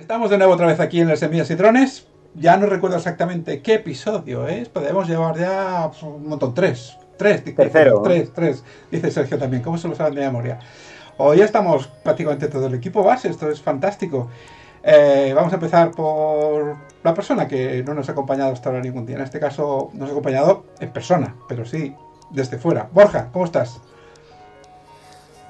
Estamos de nuevo otra vez aquí en el Semillas y Drones. Ya no recuerdo exactamente qué episodio es. Podemos llevar ya pues, un montón, tres. Tres, Tercero. Tres, tres, dice Sergio también. ¿Cómo se lo saben de memoria? Hoy estamos prácticamente todo el equipo base. Esto es fantástico. Eh, vamos a empezar por la persona que no nos ha acompañado hasta ahora ningún día. En este caso, nos ha acompañado en persona, pero sí desde fuera. Borja, ¿cómo estás?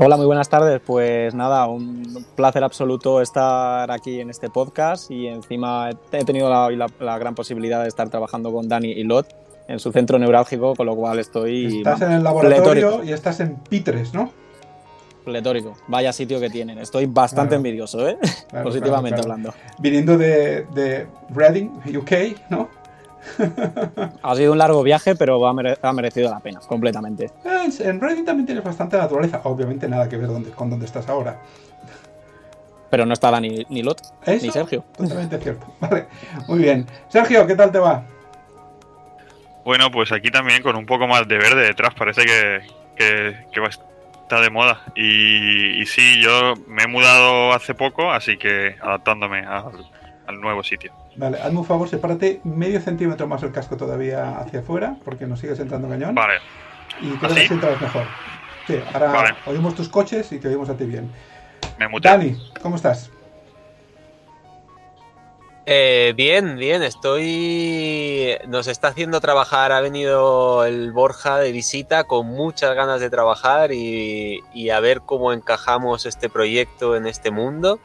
Hola, muy buenas tardes. Pues nada, un placer absoluto estar aquí en este podcast y encima he tenido la, la, la gran posibilidad de estar trabajando con Dani y Lot en su centro neurálgico, con lo cual estoy... Estás en el laboratorio pletórico. y estás en Pitres, ¿no? Pletórico. Vaya sitio que tienen. Estoy bastante claro. envidioso, ¿eh? Claro, Positivamente claro, hablando. Viniendo de, de Reading, UK, ¿no? Ha sido un largo viaje, pero ha, mere ha merecido la pena, completamente. En Reading también tienes bastante naturaleza. Obviamente nada que ver donde, con dónde estás ahora. Pero no estaba ni, ni Lot, ¿Eso? ni Sergio. Totalmente cierto. Vale, muy bien. Sergio, ¿qué tal te va? Bueno, pues aquí también con un poco más de verde detrás. Parece que, que, que va a estar de moda. Y, y, sí, yo me he mudado hace poco, así que adaptándome al, al nuevo sitio. Vale, hazme un favor, sepárate medio centímetro más el casco todavía hacia afuera, porque nos sigues entrando cañón. Vale. Y creo que así entras mejor. Sí, ahora vale. oímos tus coches y te oímos a ti bien. Me muté. Dani, ¿cómo estás? Eh, bien, bien, estoy. Nos está haciendo trabajar. Ha venido el Borja de visita con muchas ganas de trabajar y, y a ver cómo encajamos este proyecto en este mundo.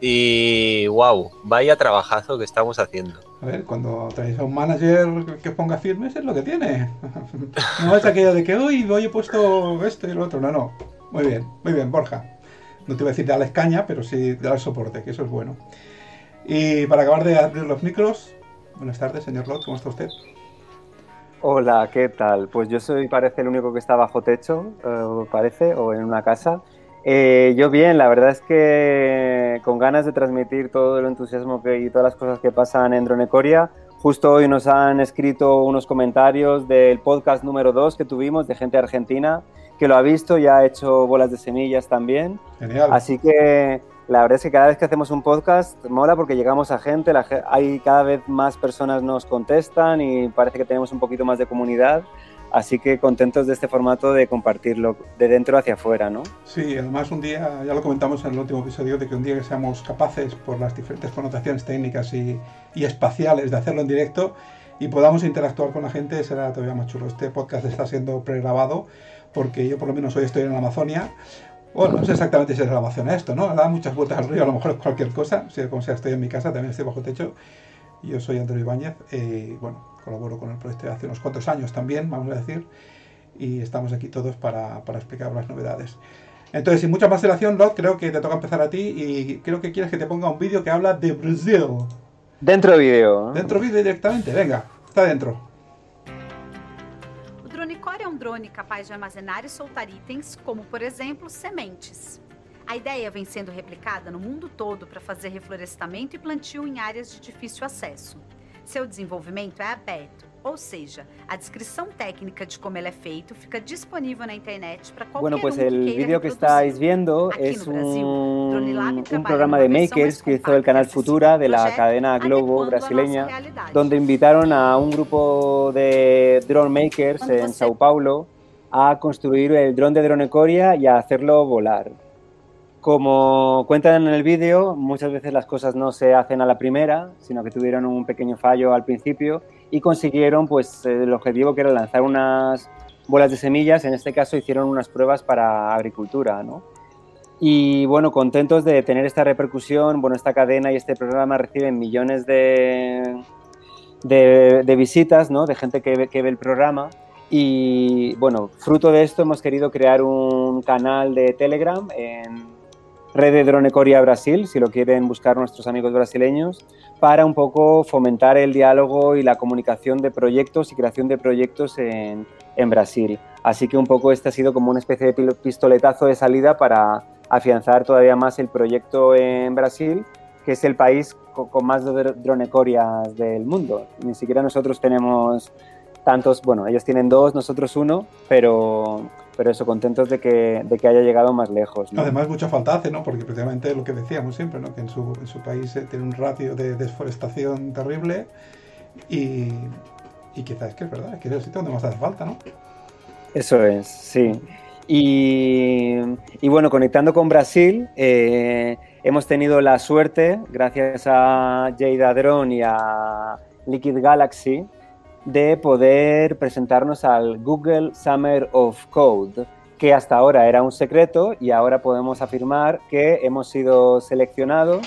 Y wow, vaya trabajazo que estamos haciendo. A ver, cuando traes a un manager que ponga firmes es lo que tiene. No es aquello de que hoy hoy he puesto esto y lo otro. No, no. Muy bien, muy bien, Borja. No te voy a decir darle caña, pero sí dar soporte, que eso es bueno. Y para acabar de abrir los micros, buenas tardes, señor Lot, ¿cómo está usted? Hola, ¿qué tal? Pues yo soy, parece, el único que está bajo techo, eh, parece, o en una casa. Eh, yo bien, la verdad es que con ganas de transmitir todo el entusiasmo que, y todas las cosas que pasan en Dronecoria. Justo hoy nos han escrito unos comentarios del podcast número 2 que tuvimos de gente argentina que lo ha visto y ha hecho bolas de semillas también. Genial. Así que la verdad es que cada vez que hacemos un podcast mola porque llegamos a gente, la, hay cada vez más personas nos contestan y parece que tenemos un poquito más de comunidad. Así que contentos de este formato de compartirlo de dentro hacia afuera, ¿no? Sí, además un día, ya lo comentamos en el último episodio, de que un día que seamos capaces, por las diferentes connotaciones técnicas y, espaciales, de hacerlo en directo y podamos interactuar con la gente, será todavía más chulo. Este podcast está siendo pregrabado porque yo por lo menos hoy estoy en la Amazonia. Bueno, no sé exactamente si es la Amazonia esto, ¿no? Da muchas vueltas al río, a lo mejor es cualquier cosa. Si como sea, estoy en mi casa, también estoy bajo techo. Yo soy Antonio Ibáñez, eh, bueno, colaboro con el proyecto hace unos cuantos años también, vamos a decir, y estamos aquí todos para, para explicar las novedades. Entonces, sin mucha más dilación, Lot, creo que te toca empezar a ti y creo que quieres que te ponga un vídeo que habla de Brasil. Dentro vídeo. Dentro vídeo directamente, venga, está dentro. O Dronecore é um drone capaz de armazenar e soltar itens, como por exemplo sementes. A ideia vem sendo replicada no mundo todo para fazer reflorestamento e plantio em áreas de difícil acesso. Seu desenvolvimento é aberto, ou seja, a descrição técnica de como ele é feito fica disponível na internet para qualquer Bueno, pues um el que vídeo que estáis viendo Aquí es Brasil, un, programa de makers que hizo el canal Futura de la cadena Globo brasileña, donde invitaron a un grupo de drone makers en Sao Paulo a construir el dron de Dronecoria y a hacerlo volar. Como cuentan en el vídeo, muchas veces las cosas no se hacen a la primera, sino que tuvieron un pequeño fallo al principio y consiguieron pues el objetivo que era lanzar unas bolas de semillas, en este caso hicieron unas pruebas para agricultura, ¿no? Y bueno, contentos de tener esta repercusión, bueno, esta cadena y este programa reciben millones de, de, de visitas, ¿no? De gente que que ve el programa. Y bueno, fruto de esto hemos querido crear un canal de Telegram en Red de Dronecoria Brasil, si lo quieren buscar nuestros amigos brasileños, para un poco fomentar el diálogo y la comunicación de proyectos y creación de proyectos en, en Brasil. Así que un poco este ha sido como una especie de pistoletazo de salida para afianzar todavía más el proyecto en Brasil, que es el país co- con más dr- dronecorias del mundo. Ni siquiera nosotros tenemos tantos, bueno, ellos tienen dos, nosotros uno, pero pero eso, contentos de que, de que haya llegado más lejos. ¿no? Además, mucha falta hace, ¿no? Porque precisamente lo que decíamos siempre, ¿no? Que en su, en su país eh, tiene un ratio de desforestación terrible y, y quizás es que es verdad, es que es el sitio donde más hace falta, ¿no? Eso es, sí. Y, y bueno, conectando con Brasil, eh, hemos tenido la suerte, gracias a Jade Drone y a Liquid Galaxy, de poder presentarnos al Google Summer of Code, que hasta ahora era un secreto y ahora podemos afirmar que hemos sido seleccionados.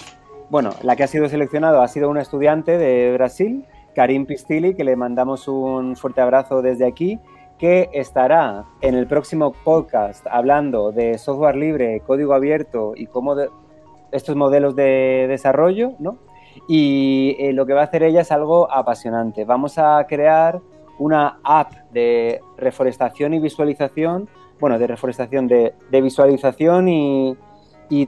Bueno, la que ha sido seleccionado ha sido una estudiante de Brasil, Karim Pistili, que le mandamos un fuerte abrazo desde aquí, que estará en el próximo podcast hablando de software libre, código abierto y cómo estos modelos de desarrollo, ¿no? Y eh, lo que va a hacer ella es algo apasionante. Vamos a crear una app de reforestación y visualización, bueno, de reforestación, de, visualización y,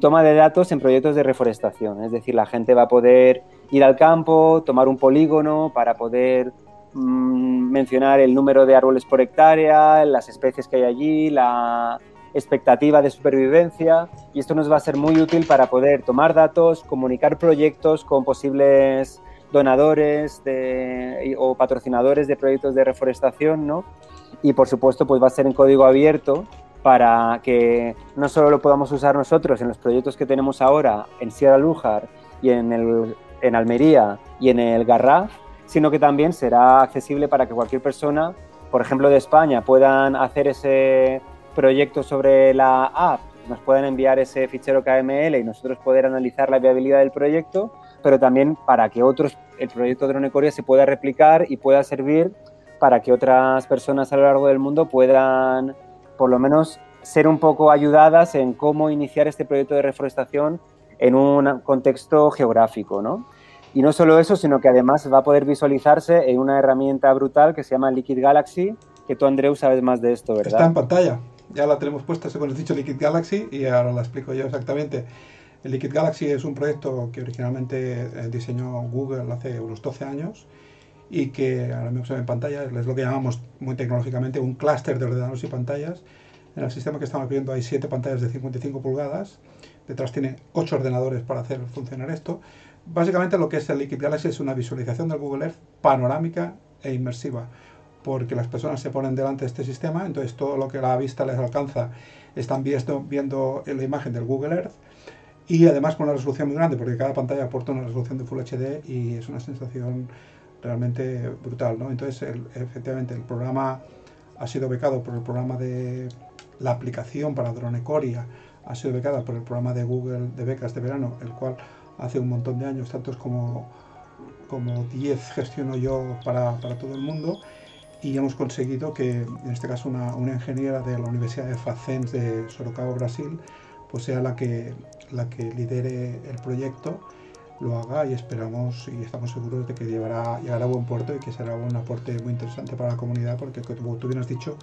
toma de datos en proyectos de reforestación. Es decir, la gente va a poder ir al campo, tomar un polígono para poder mmm, mencionar el número de árboles por hectárea, las especies que hay allí, la, expectativa de supervivencia y esto nos va a ser muy útil para poder tomar datos, comunicar proyectos con posibles donadores o patrocinadores de proyectos de reforestación, ¿no? Y por supuesto, pues va a ser en código abierto para que no solo lo podamos usar nosotros en los proyectos que tenemos ahora en Sierra Lújar y en, el, en Almería y en el Garraf, sino que también será accesible para que cualquier persona, por ejemplo de España, puedan hacer ese proyectos sobre la app nos pueden enviar ese fichero KML y nosotros poder analizar la viabilidad del proyecto, pero también para que otros, el proyecto Dronecoria se pueda replicar y pueda servir para que otras personas a lo largo del mundo puedan, por lo menos, ser un poco ayudadas en cómo iniciar este proyecto de reforestación en un contexto geográfico, ¿no? Y no solo eso, sino que además va a poder visualizarse en una herramienta brutal que se llama Liquid Galaxy, que tú, Andreu, sabes más de esto, ¿verdad? Está en pantalla ya la tenemos puesta, según has dicho, Liquid Galaxy, y ahora la explico yo exactamente. El Liquid Galaxy es un proyecto que originalmente eh, diseñó Google hace unos 12 años y que ahora mismo se ve en pantalla, es lo que llamamos muy tecnológicamente un clúster de ordenadores y pantallas. En el sistema que estamos viendo hay 7 pantallas de 55 pulgadas, detrás tiene 8 ordenadores para hacer funcionar esto. Básicamente lo que es el Liquid Galaxy es una visualización del Google Earth panorámica e inmersiva porque las personas se ponen delante de este sistema, entonces todo lo que la vista les alcanza están viendo, viendo la imagen del Google Earth y además con una resolución muy grande, porque cada pantalla aporta una resolución de Full HD y es una sensación realmente brutal. ¿no? Entonces, efectivamente, el programa ha sido becado por el programa de la aplicación para Dronecoria, ha sido becada por el programa de Google de becas de verano, el cual hace un montón de años, tantos como, como 10 gestiono yo para, para todo el mundo y hemos conseguido que, en este caso, una, una ingeniera de la Universidad de Facens de Sorocaba, Brasil, pues sea la que, la que lidere el proyecto, lo haga y esperamos y estamos seguros de que llevará, llegará a buen puerto y que será un aporte muy interesante para la comunidad porque, como tú bien has dicho,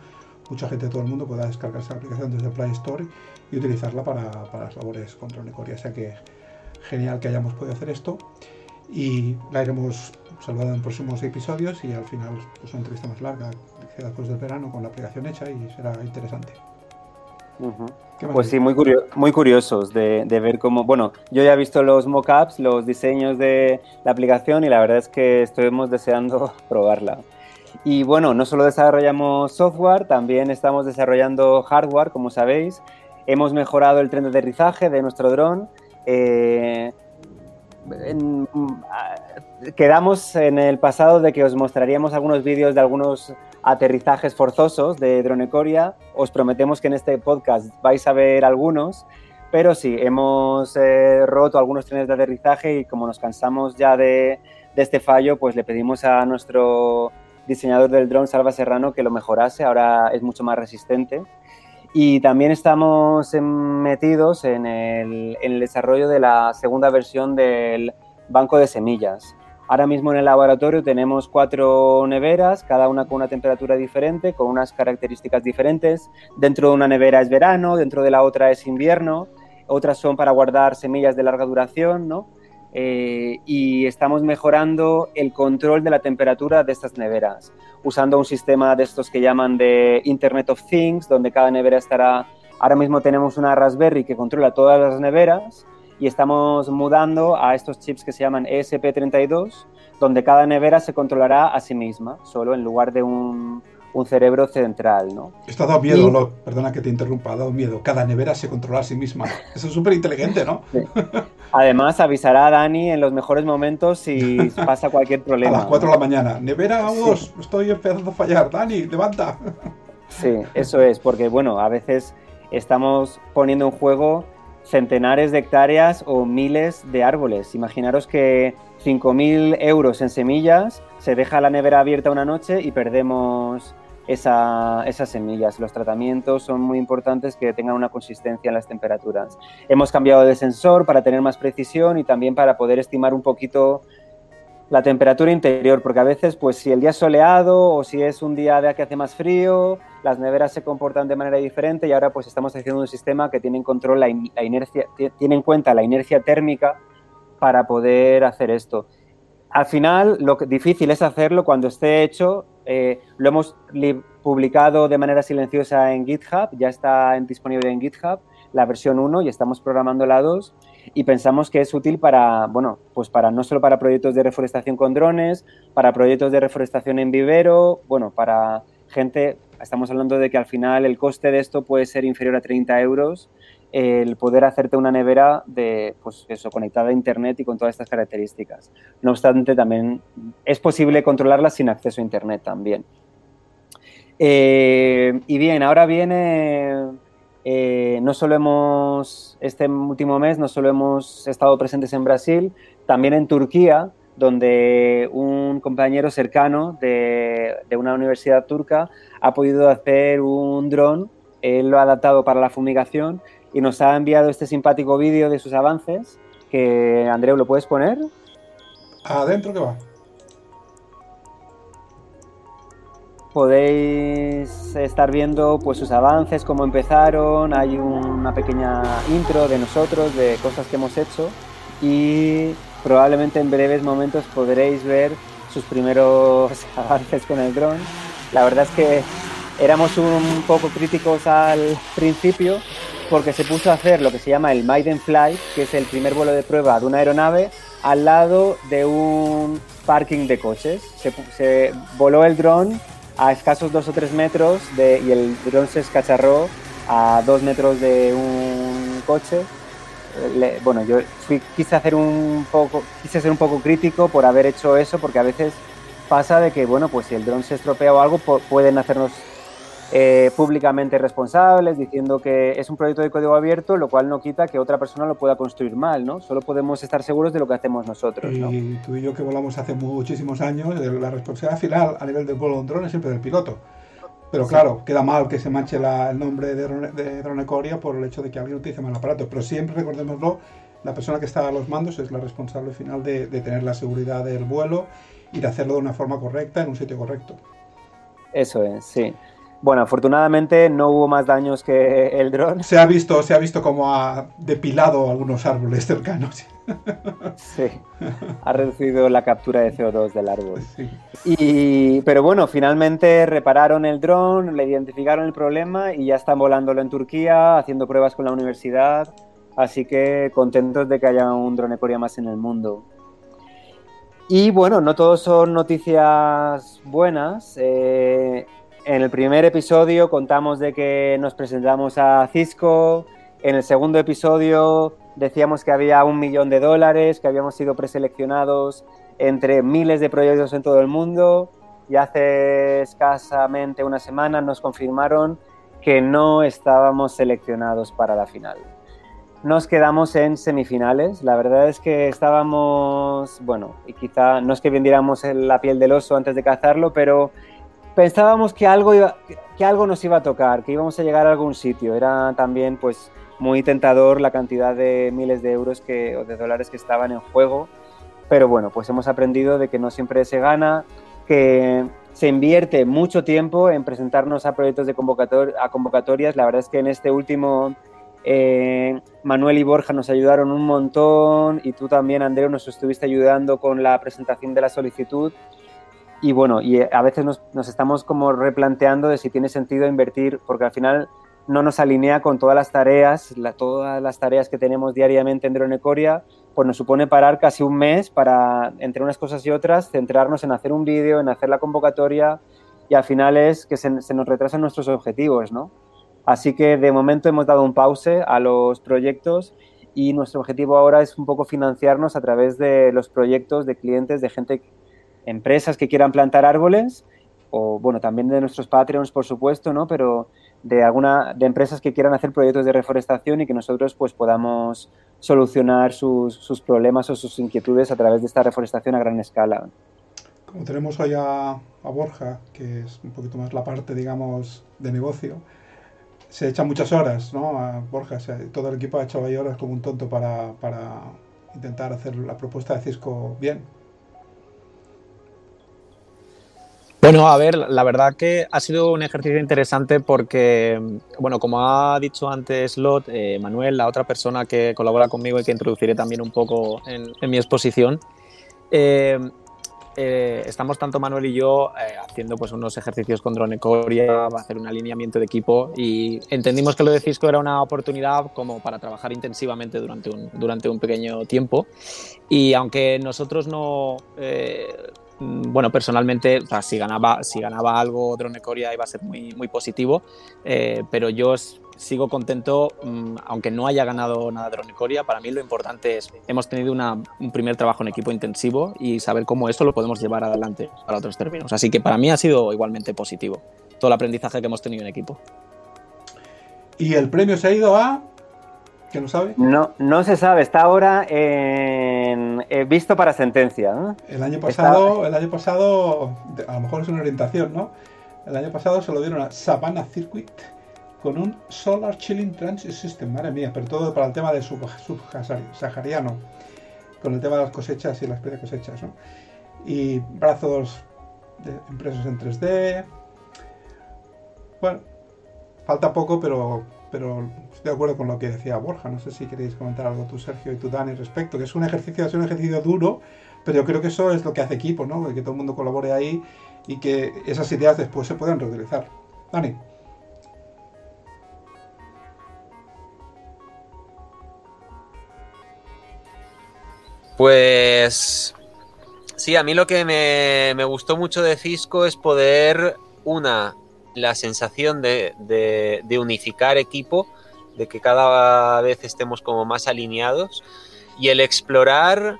mucha gente de todo el mundo pueda descargarse la aplicación desde Play Store y utilizarla para, para las labores contra Nicoria. O sea que genial que hayamos podido hacer esto y la iremos salvando en próximos episodios y al final pues, una entrevista más larga después del verano con la aplicación hecha y será interesante. Pues sí, muy, muy curiosos de, ver cómo, bueno, yo ya he visto los mockups, los diseños de la aplicación y la verdad es que estuvimos deseando probarla. Y bueno, no solo desarrollamos software, también estamos desarrollando hardware, como sabéis. Hemos mejorado el tren de aterrizaje de nuestro dron. Eh, quedamos en el pasado de que os mostraríamos algunos vídeos de algunos aterrizajes forzosos de Dronecoria. Os prometemos que en este podcast vais a ver algunos, pero sí, hemos eh, roto algunos trenes de aterrizaje y como nos cansamos ya de, de, este fallo, pues le pedimos a nuestro diseñador del dron, Salva Serrano, que lo mejorase. Ahora es mucho más resistente. Y también estamos metidos en el, desarrollo de la segunda versión del banco de semillas. Ahora mismo en el laboratorio tenemos cuatro neveras, cada una con una temperatura diferente, con unas características diferentes. Dentro de una nevera es verano, dentro de la otra es invierno, otras son para guardar semillas de larga duración, ¿no? Eh, y estamos mejorando el control de la temperatura de estas neveras, usando un sistema de estos que llaman de Internet of Things, donde cada nevera estará... Ahora mismo tenemos una Raspberry que controla todas las neveras y estamos mudando a estos chips que se llaman ESP32, donde cada nevera se controlará a sí misma, solo en lugar de un, un cerebro central, ¿no? Esto ha dado miedo, perdona que te interrumpa, ha dado miedo. Cada nevera se controla a sí misma. Eso es súper inteligente, ¿no? Además, avisará a Dani en los mejores momentos si pasa cualquier problema. A las 4 de la mañana. Nevera 2, estoy empezando a fallar. Dani, levanta. Sí, eso es, porque bueno, a veces estamos poniendo en juego centenares de hectáreas o miles de árboles. Imaginaros que 5.000 euros en semillas se deja la nevera abierta una noche y perdemos esas semillas. Los tratamientos son muy importantes que tengan una consistencia en las temperaturas. Hemos cambiado de sensor para tener más precisión y también para poder estimar un poquito la temperatura interior, porque a veces, pues si el día es soleado o si es un día de que hace más frío, las neveras se comportan de manera diferente y ahora pues estamos haciendo un sistema que tiene en control la, inercia, tiene en cuenta la inercia térmica para poder hacer esto. Al final, lo difícil es hacerlo cuando esté hecho eh, lo hemos publicado de manera silenciosa en GitHub, ya está disponible en GitHub la versión 1 y estamos programando la 2 y pensamos que es útil para, bueno, pues para no solo para proyectos de reforestación con drones, para proyectos de reforestación en vivero, bueno, para gente, estamos hablando de que al final el coste de esto puede ser inferior a 30 euros el poder hacerte una nevera de, pues eso, conectada a Internet y con todas estas características. No obstante, también es posible controlarla sin acceso a Internet también. Eh, y bien, ahora viene, eh, no solo hemos, este último mes, no solo hemos estado presentes en Brasil, también en Turquía, donde un compañero cercano de, una universidad turca ha podido hacer un dron, él lo ha adaptado para la fumigación y nos ha enviado este simpático vídeo de sus avances, que Andreu, ¿lo puedes poner? Adentro que va. Podéis estar viendo pues sus avances, cómo empezaron, hay una pequeña intro de nosotros, de cosas que hemos hecho y probablemente en breves momentos podréis ver sus primeros avances con el dron. La verdad es que éramos un poco críticos al principio, porque se puso a hacer lo que se llama el Maiden Flight, que es el primer vuelo de prueba de una aeronave al lado de un parking de coches. Se, voló el dron a escasos dos o tres metros y el dron se escacharró a dos metros de un coche. bueno, yo quise hacer un poco, quise ser un poco crítico por haber hecho eso, porque a veces pasa de que, bueno, pues si el dron se estropea o algo, pueden hacernos eh, públicamente responsables, diciendo que es un proyecto de código abierto, lo cual no quita que otra persona lo pueda construir mal, ¿no? Solo podemos estar seguros de lo que hacemos nosotros, ¿no? Y tú y yo que volamos hace muchísimos años, la responsabilidad final a nivel del vuelo de un dron es siempre del piloto. Pero claro, queda mal que se manche el nombre de, de Dronecoria por el hecho de que alguien utilice mal aparato. Pero siempre, recordémoslo, la persona que está a los mandos es la responsable final de, de tener la seguridad del vuelo y de hacerlo de una forma correcta en un sitio correcto. Eso es, sí. Bueno, afortunadamente no hubo más daños que el dron. Se ha visto, se ha visto como ha depilado algunos árboles cercanos. Sí, ha reducido la captura de CO2 del árbol. Y, pero bueno, finalmente repararon el dron, le identificaron el problema y ya están volándolo en Turquía, haciendo pruebas con la universidad. Así que contentos de que haya un drone Corea más en el mundo. Y bueno, no todos son noticias buenas. Eh, en el primer episodio contamos de que nos presentamos a Cisco. En el segundo episodio decíamos que había un millón de dólares, que habíamos sido preseleccionados entre miles de proyectos en todo el mundo. Y hace escasamente una semana nos confirmaron que no estábamos seleccionados para la final. Nos quedamos en semifinales. La verdad es que estábamos, bueno, y quizá no es que vendiéramos la piel del oso antes de cazarlo, pero pensábamos que algo, que algo nos iba a tocar, que íbamos a llegar a algún sitio. Era también pues muy tentador la cantidad de miles de euros que, o de dólares que estaban en juego. Pero bueno, pues hemos aprendido de que no siempre se gana, que se invierte mucho tiempo en presentarnos a proyectos de a convocatorias. La verdad es que en este último Eh, Manuel y Borja nos ayudaron un montón y tú también, Andreu, nos estuviste ayudando con la presentación de la solicitud. Y bueno, y a veces nos, estamos como replanteando de si tiene sentido invertir, porque al final no nos alinea con todas las tareas, todas las tareas que tenemos diariamente en Dronecoria, pues nos supone parar casi un mes para, entre unas cosas y otras, centrarnos en hacer un vídeo, en hacer la convocatoria y al final es que se, se nos retrasan nuestros objetivos, ¿no? Así que de momento hemos dado un pause a los proyectos y nuestro objetivo ahora es un poco financiarnos a través de los proyectos de clientes, de gente, empresas que quieran plantar árboles o bueno, también de nuestros Patreons, por supuesto, ¿no? Pero de alguna de empresas que quieran hacer proyectos de reforestación y que nosotros pues podamos solucionar sus, sus problemas o sus inquietudes a través de esta reforestación a gran escala. Como tenemos hoy a, Borja, que es un poquito más la parte, digamos, de negocio, se echan muchas horas, ¿no? Borja, todo el equipo ha echado ahí horas como un tonto para, para intentar hacer la propuesta de Cisco bien. Bueno, a ver, la verdad que ha sido un ejercicio interesante porque, bueno, como ha dicho antes Lot, eh, Manuel, la otra persona que colabora conmigo y que introduciré también un poco en, en mi exposición, eh, eh, estamos tanto Manuel y yo eh, haciendo pues unos ejercicios con Drone Coria, hacer un alineamiento de equipo y entendimos que lo de Cisco era una oportunidad como para trabajar intensivamente durante un, durante un pequeño tiempo. Y aunque nosotros no... Eh, bueno, personalmente, si, ganaba, si ganaba algo Drone Coria iba a ser muy, muy positivo, eh, pero yo sigo contento, mm, aunque no haya ganado nada Drone Coria, para mí lo importante es, hemos tenido un primer trabajo en equipo intensivo y saber cómo eso lo podemos llevar adelante para otros términos. Así que para mí ha sido igualmente positivo todo el aprendizaje que hemos tenido en equipo. Y el premio se ha ido a... ¿Que no sabe? No, no se sabe, está ahora en, eh, visto para sentencia. ¿no? El año pasado, está... el año pasado, a lo mejor es una orientación, ¿no? El año pasado se lo dieron a Savannah Circuit con un Solar Chilling Transit System, madre mía, pero todo para el tema del subsahariano, sub con el tema de las cosechas y las pre-cosechas, ¿no? Y brazos de impresos en 3D. Bueno, falta poco, pero, pero de acuerdo con lo que decía Borja. No sé si queréis comentar algo tú, Sergio, y tú, Dani, respecto, que es un ejercicio, es un ejercicio duro, pero yo creo que eso es lo que hace equipo, ¿no? Que todo el mundo colabore ahí y que esas ideas después se puedan reutilizar. Dani. Pues sí, a mí lo que me, me, gustó mucho de Cisco es poder, una, la sensación de, de, de, unificar equipo, de que cada vez estemos como más alineados y el explorar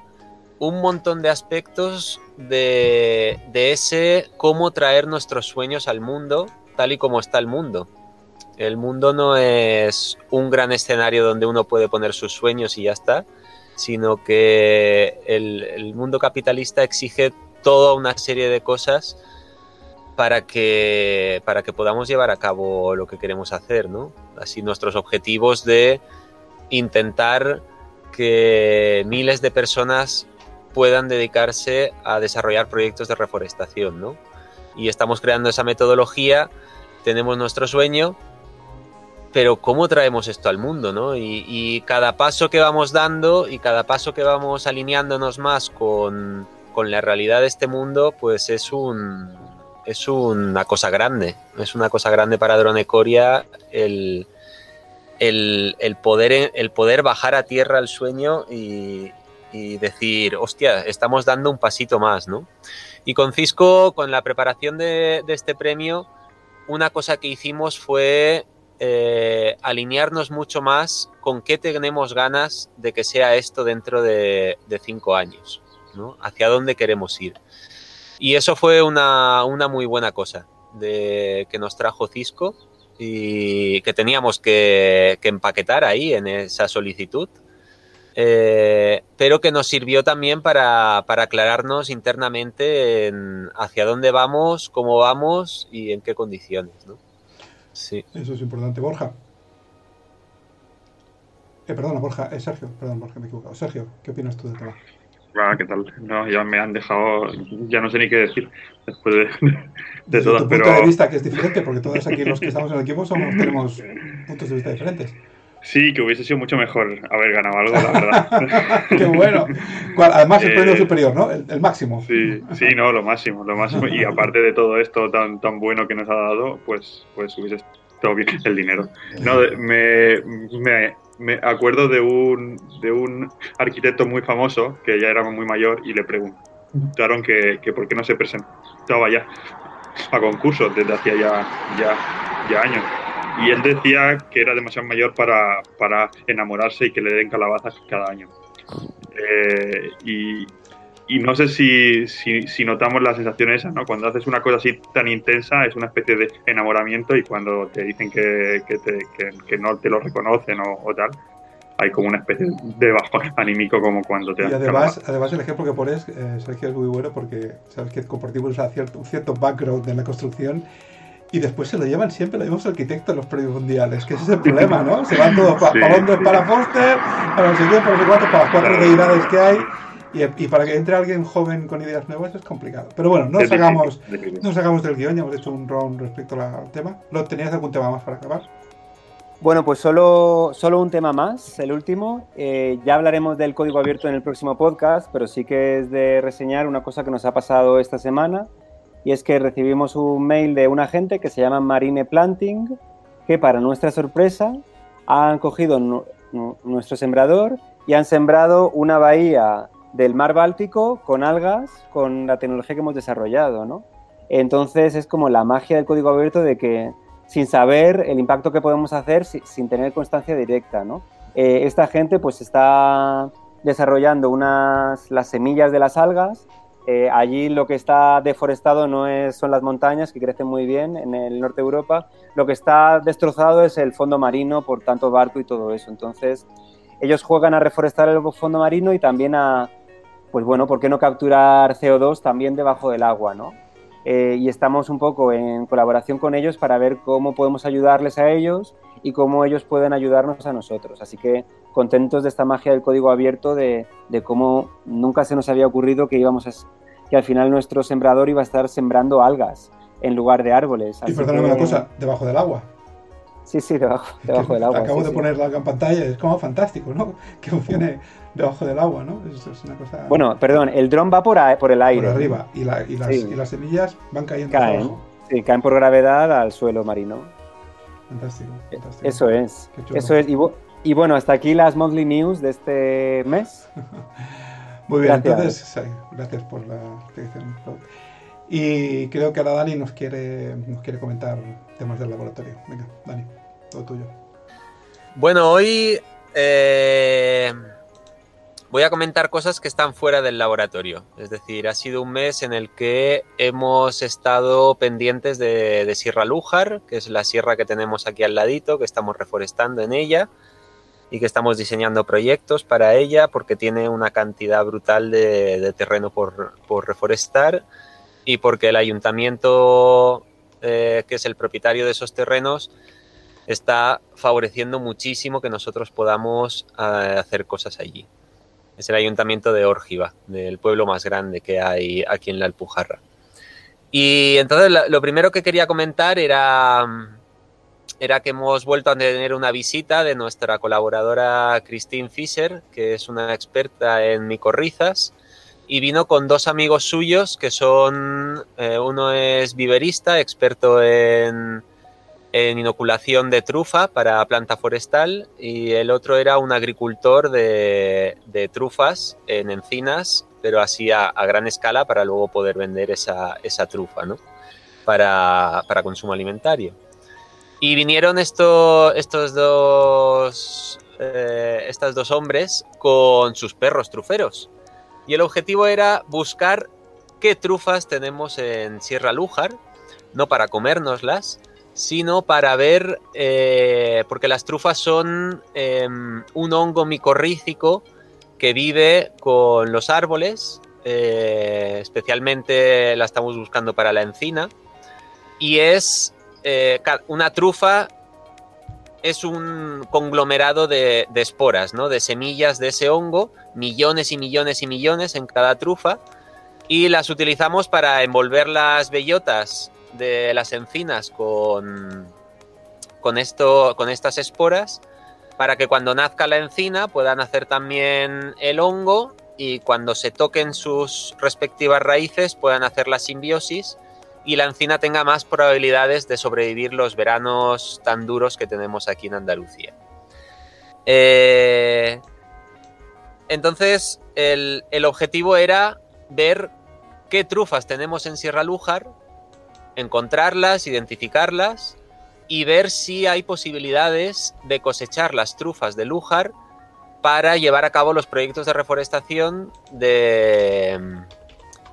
un montón de aspectos de, de ese cómo traer nuestros sueños al mundo tal y como está el mundo. El mundo no es un gran escenario donde uno puede poner sus sueños y ya está, sino que el, el, mundo capitalista exige toda una serie de cosas para que, para que podamos llevar a cabo lo que queremos hacer, ¿no? Así nuestros objetivos de intentar que miles de personas puedan dedicarse a desarrollar proyectos de reforestación, ¿no? Y estamos creando esa metodología, tenemos nuestro sueño, pero ¿cómo traemos esto al mundo? ¿no? Y, cada paso que vamos dando y cada paso que vamos alineándonos más con, con la realidad de este mundo, pues es, un, es una cosa grande. Es una cosa grande para Dronecoria el, el, el, poder, el poder bajar a tierra el sueño y, y decir, hostia, estamos dando un pasito más, ¿no? Y con Cisco, con la preparación de, este premio, una cosa que hicimos fue eh, alinearnos mucho más con qué tenemos ganas de que sea esto dentro de, de cinco años, ¿no? Hacia dónde queremos ir. Y eso fue una, una, muy buena cosa de, que nos trajo Cisco y que teníamos que, que empaquetar ahí en esa solicitud. Eh, pero que nos sirvió también para, para aclararnos internamente en hacia dónde vamos, cómo vamos y en qué condiciones. ¿no? Sí. Eso es importante. Borja. Eh, perdona, Borja. Eh, Sergio. Perdón, Borja, me he equivocado. Sergio, ¿qué opinas tú del tema? Ah, ¿qué tal? No, ya me han dejado, ya no sé ni qué decir después de, de Desde todas, tu pero punto de vista que es diferente, porque todos aquí los que estamos en el equipo somos, tenemos puntos de vista diferentes. Sí, que hubiese sido mucho mejor haber ganado algo, la verdad. Qué bueno. Además, el Eh, premio superior, ¿no? El, el máximo. Sí, sí, no, lo máximo, lo máximo. Y aparte de todo esto tan, tan bueno que nos ha dado, pues, pues hubiese estado bien el dinero. No, me, me, me acuerdo de un, de un arquitecto muy famoso, que ya era muy mayor, y le preguntaron que, que por qué no se presentaba ya a concursos desde hacía ya, ya, ya años. Y él decía que era demasiado mayor para, para enamorarse y que le den calabazas cada año. Eh, y, y no sé si, si, si notamos la sensación esa, ¿no? Cuando haces una cosa así tan intensa es una especie de enamoramiento y cuando te dicen que, que, te- que- que no te lo reconocen o, o tal, hay como una especie de bajón anímico como cuando te Y además, además el ejemplo que pones, eh, Sergio, es muy bueno porque sabes que compartimos a cierto, un cierto background en la construcción y después se lo llevan siempre los mismos arquitectos en los premios mundiales, que ese es el problema, ¿no? Se van todos pa- Sí, para Londres, sí. para Foster, para no sé qué, para no sé cuánto, para las cuatro Claro. deidades que hay y, y para que entre alguien joven con ideas nuevas es complicado. Pero bueno, no nos hagamos, no nos hagamos del guion, ya hemos hecho un round respecto al tema. ¿Lo tenías algún tema más para acabar? Bueno, pues solo, solo un tema más, el último. Eh, ya hablaremos del código abierto en el próximo podcast, pero sí que es de reseñar una cosa que nos ha pasado esta semana. Y es que recibimos un mail de una gente que se llama Marine Planting, que para nuestra sorpresa han cogido nu- nu- nuestro sembrador y han sembrado una bahía del mar Báltico con algas, con la tecnología que hemos desarrollado, ¿no? Entonces es como la magia del código abierto de que sin saber el impacto que podemos hacer si- sin tener constancia directa, ¿no? Eh, esta gente pues está desarrollando unas, las semillas de las algas. Eh, allí lo que está deforestado no es, son las montañas que crecen muy bien en el norte de Europa. Lo que está destrozado es el fondo marino por tanto barco y todo eso. Entonces ellos juegan a reforestar el fondo marino y también a, pues bueno, ¿por qué no capturar CO2 también debajo del agua, ¿no? Eh, y estamos un poco en colaboración con ellos para ver cómo podemos ayudarles a ellos y cómo ellos pueden ayudarnos a nosotros. Así que contentos de esta magia del código abierto, de, de cómo nunca se nos había ocurrido que íbamos a, que al final nuestro sembrador iba a estar sembrando algas en lugar de árboles. Y perdóname que- una cosa, debajo del agua. Sí, sí, debajo, debajo del agua. Acabo sí, de sí. poner la en pantalla, es como fantástico, ¿no? Que funcione debajo del agua, ¿no? Es, es una cosa Bueno, perdón, el dron va por, a- por el por aire. arriba y, la- y las, Sí. y las semillas van cayendo Caen, abajo. sí, caen por gravedad al suelo marino. Fantástico, fantástico. Eso es, eso es. Y, bu- y bueno, hasta aquí las monthly news de este mes. Muy bien, Gracias. entonces, gracias por la explicación. Y creo que ahora Dani nos quiere, nos quiere comentar temas del laboratorio. Venga, Dani, todo tuyo. Bueno, hoy eh, voy a comentar cosas que están fuera del laboratorio. Es decir, ha sido un mes en el que hemos estado pendientes de, Sierra Lújar, que es la sierra que tenemos aquí al ladito, que estamos reforestando en ella y que estamos diseñando proyectos para ella porque tiene una cantidad brutal de, terreno por reforestar y porque el ayuntamiento, eh, que es el propietario de esos terrenos, está favoreciendo muchísimo que nosotros podamos eh, hacer cosas allí. Es el ayuntamiento de Órgiva, del pueblo más grande que hay aquí en la Alpujarra. Y entonces lo primero que quería comentar era, era que hemos vuelto a tener una visita de nuestra colaboradora Christine Fischer, que es una experta en micorrizas, y vino con dos amigos suyos que son, eh, uno es viverista, experto en, en inoculación de trufa para planta forestal y el otro era un agricultor de, de trufas en encinas, pero así a, gran escala para luego poder vender esa, esa trufa, ¿no? Para, para consumo alimentario. Y vinieron esto- estos dos, eh, estos dos hombres con sus perros truferos. Y el objetivo era buscar qué trufas tenemos en Sierra Lújar, no para comérnoslas, sino para ver, eh, porque las trufas son eh, un hongo micorrícico que vive con los árboles, eh, especialmente la estamos buscando para la encina, y es eh, una trufa, es un conglomerado de, esporas, ¿no? de semillas de ese hongo, millones y millones y millones en cada trufa, y las utilizamos para envolver las bellotas de las encinas con, con, esto, con estas esporas para que cuando nazca la encina puedan hacer también el hongo y cuando se toquen sus respectivas raíces puedan hacer la simbiosis y la encina tenga más probabilidades de sobrevivir los veranos tan duros que tenemos aquí en Andalucía. Eh, entonces, el, el objetivo era ver qué trufas tenemos en Sierra Lújar, encontrarlas, identificarlas y ver si hay posibilidades de cosechar las trufas de Lújar para llevar a cabo los proyectos de reforestación de,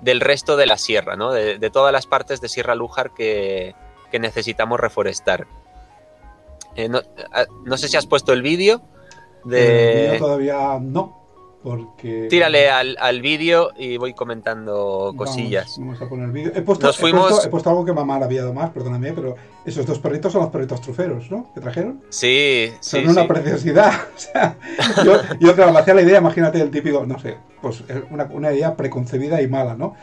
del resto de la sierra, ¿no? de, todas las partes de Sierra Lújar que, necesitamos reforestar. Eh, no, ah, no, sé si has puesto el vídeo. De... El vídeo todavía no, porque... Tírale al, al vídeo y voy comentando cosillas. Vamos, vamos a poner el vídeo. He puesto, fuimos... he, puesto, he puesto, algo que mamá había dado más, perdóname, pero esos dos perritos son los perritos truferos, ¿no? ¿Que trajeron? Sí, son sí. una sí. preciosidad. O sea, yo, yo claro, me hacía la idea, imagínate el típico, no sé, pues una, una idea preconcebida y mala, ¿no?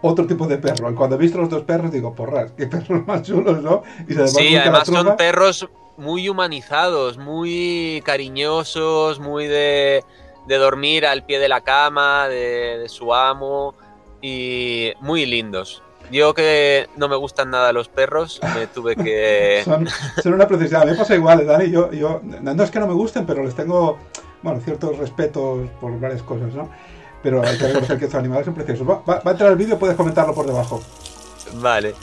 otro tipo de perro. Y cuando he visto los dos perros, digo, porras, qué perros más chulos, ¿no? Y sí, además son perros muy humanizados, muy cariñosos, muy de, de dormir al pie de la cama, de, de, su amo, y muy lindos. Yo que no me gustan nada los perros, me tuve que... son, son, una. A mí me pasa igual, Dani. Yo, yo, no es que no me gusten, pero les tengo, bueno, ciertos respetos por varias cosas, ¿no? Pero hay que reconocer que estos animales son preciosos. Va, va, va a entrar el vídeo, puedes comentarlo por debajo. Vale.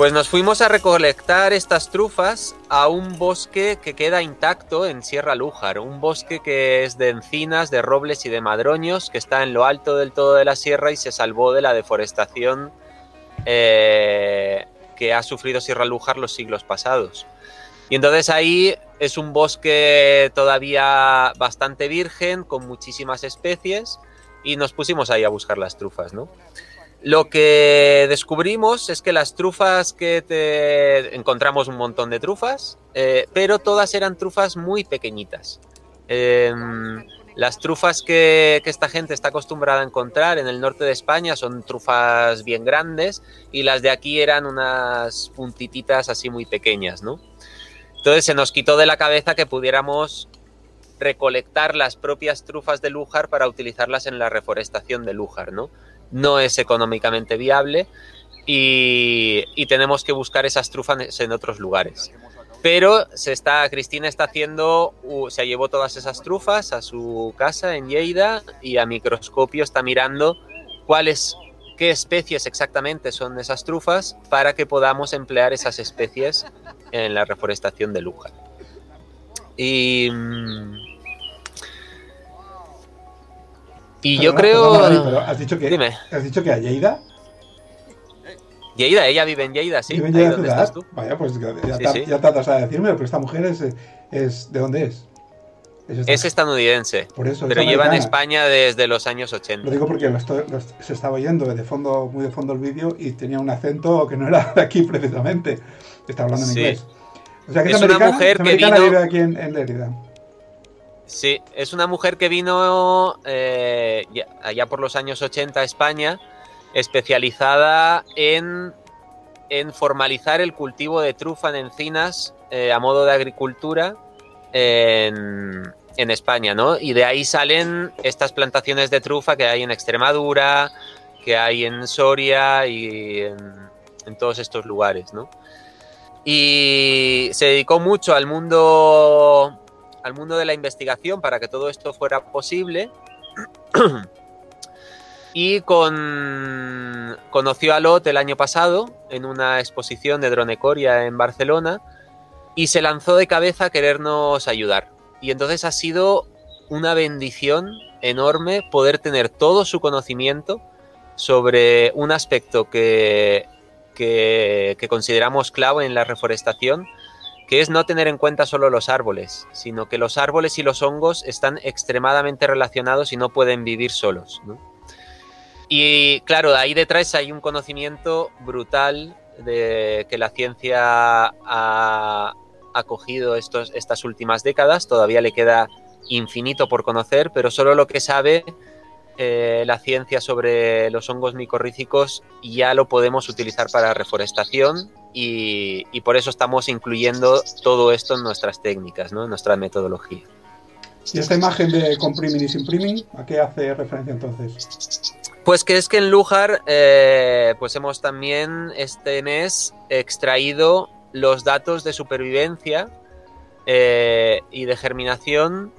Pues nos fuimos a recolectar estas trufas a un bosque que queda intacto en Sierra Lújar, un bosque que es de encinas, de robles y de madroños, que está en lo alto del todo de la sierra y se salvó de la deforestación eh, que ha sufrido Sierra Lújar los siglos pasados. Y entonces ahí es un bosque todavía bastante virgen, con muchísimas especies, y nos pusimos ahí a buscar las trufas, ¿no? Lo que descubrimos es que las trufas que te... encontramos un montón de trufas, eh, pero todas eran trufas muy pequeñitas. Eh, las trufas que, que, esta gente está acostumbrada a encontrar en el norte de España son trufas bien grandes y las de aquí eran unas puntititas así muy pequeñas, ¿no? Entonces se nos quitó de la cabeza que pudiéramos recolectar las propias trufas de Lújar para utilizarlas en la reforestación de Lújar, ¿no? No es económicamente viable y, y, tenemos que buscar esas trufas en otros lugares. Pero se está, Cristina está haciendo, se llevó todas esas trufas a su casa en Lleida y a microscopio está mirando cuáles, qué especies exactamente son esas trufas para que podamos emplear esas especies en la reforestación de Lújar. Y Y pero yo no, creo. No, pero has dicho que. Dime. Has dicho que a Lleida. Lleida, ella vive en Lleida, sí. ¿Vive en Lleida ciudad? Vaya, pues ya, sí, sí. ya tratas a decirme, pero esta mujer es, es. ¿De dónde es? Es, es estadounidense. Por eso, pero lleva en España desde los años 80. Lo digo porque lo estoy, lo, se estaba oyendo de fondo, muy de fondo el vídeo y tenía un acento que no era de aquí precisamente. Está hablando en sí. inglés. O sea que es, es, una mujer es que vino. vive aquí en, en Lérida. Sí, es una mujer que vino eh, allá por los años 80 a España, especializada en, en formalizar el cultivo de trufa en encinas eh, a modo de agricultura en, en, España, ¿no? Y de ahí salen estas plantaciones de trufa que hay en Extremadura, que hay en Soria y en, en todos estos lugares, ¿no? Y se dedicó mucho al mundo al mundo de la investigación para que todo esto fuera posible. y con, conoció a Lot el año pasado en una exposición de Dronecoria en Barcelona y se lanzó de cabeza a querernos ayudar. Y entonces ha sido una bendición enorme poder tener todo su conocimiento sobre un aspecto que, que, que consideramos clave en la reforestación, que es no tener en cuenta solo los árboles, sino que los árboles y los hongos están extremadamente relacionados y no pueden vivir solos. Y claro, ahí detrás hay un conocimiento brutal de que la ciencia ha, ha cogido estos, estas últimas décadas, todavía le queda infinito por conocer, pero solo lo que sabe eh, la ciencia sobre los hongos micorrícicos ya lo podemos utilizar para reforestación y, y, por eso estamos incluyendo todo esto en nuestras técnicas, ¿no? en nuestra metodología. ¿Y esta imagen de compriming y sin priming, a qué hace referencia entonces? Pues que es que en Lujar, eh, pues hemos también este mes extraído los datos de supervivencia eh, y de germinación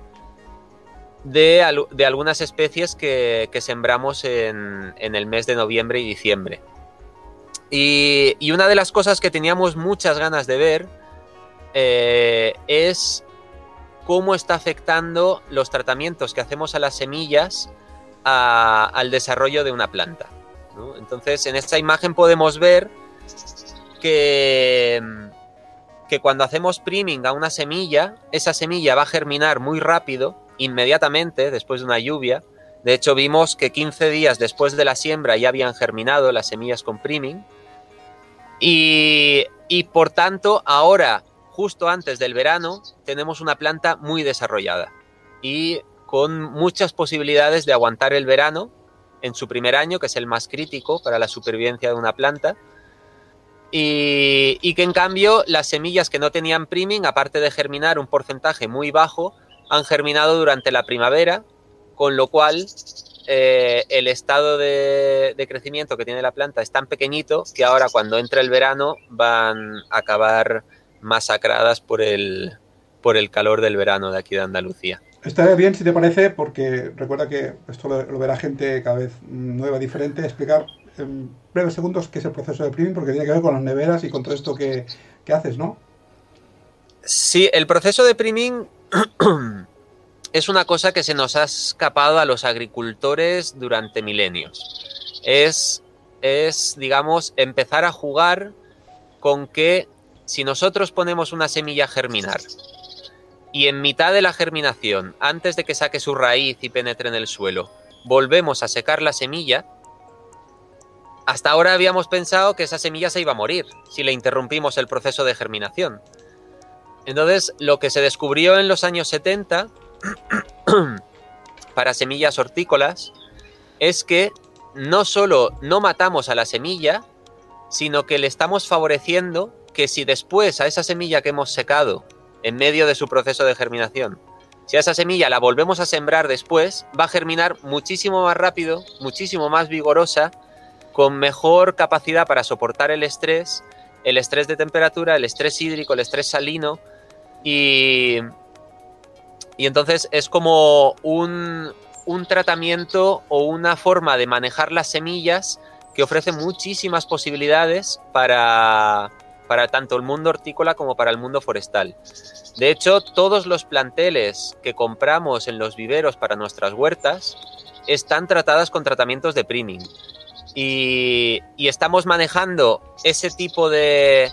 de, algunas especies que, sembramos en, el mes de noviembre y diciembre. Y, una de las cosas que teníamos muchas ganas de ver eh, es cómo está afectando los tratamientos que hacemos a las semillas al desarrollo de una planta. Entonces, en esta imagen podemos ver que, que cuando hacemos priming a una semilla, esa semilla va a germinar muy rápido, inmediatamente, después de una lluvia. De hecho, vimos que 15 días después de la siembra ya habían germinado las semillas con priming. Y, por tanto, ahora, justo antes del verano, tenemos una planta muy desarrollada. Y con muchas posibilidades de aguantar el verano en su primer año, que es el más crítico para la supervivencia de una planta. Y, que en cambio las semillas que no tenían priming, aparte de germinar un porcentaje muy bajo, han germinado durante la primavera, con lo cual eh, el estado de, de, crecimiento que tiene la planta es tan pequeñito que ahora cuando entra el verano van a acabar masacradas por el, por el calor del verano de aquí de Andalucía. Estaría bien, si te parece, porque recuerda que esto lo, verá gente cada vez nueva, diferente, explicar en breves segundos qué es el proceso de priming, porque tiene que ver con las neveras y con todo esto que, haces, ¿no? Sí, el proceso de priming es una cosa que se nos ha escapado a los agricultores durante milenios. Es, es, digamos, empezar a jugar con que si nosotros ponemos una semilla a germinar y en mitad de la germinación, antes de que saque su raíz y penetre en el suelo, volvemos a secar la semilla, hasta ahora habíamos pensado que esa semilla se iba a morir si le interrumpimos el proceso de germinación. Entonces, lo que se descubrió en los años 70 para semillas hortícolas es que no solo no matamos a la semilla, sino que le estamos favoreciendo que si después a esa semilla que hemos secado en medio de su proceso de germinación. Si a esa semilla la volvemos a sembrar después, va a germinar muchísimo más rápido, muchísimo más vigorosa, con mejor capacidad para soportar el estrés, el estrés de temperatura, el estrés hídrico, el estrés salino. Y, y entonces es como un, un tratamiento o una forma de manejar las semillas que ofrece muchísimas posibilidades para, para tanto el mundo hortícola como para el mundo forestal. De hecho, todos los planteles que compramos en los viveros para nuestras huertas están tratadas con tratamientos de priming. Y, estamos manejando ese tipo de,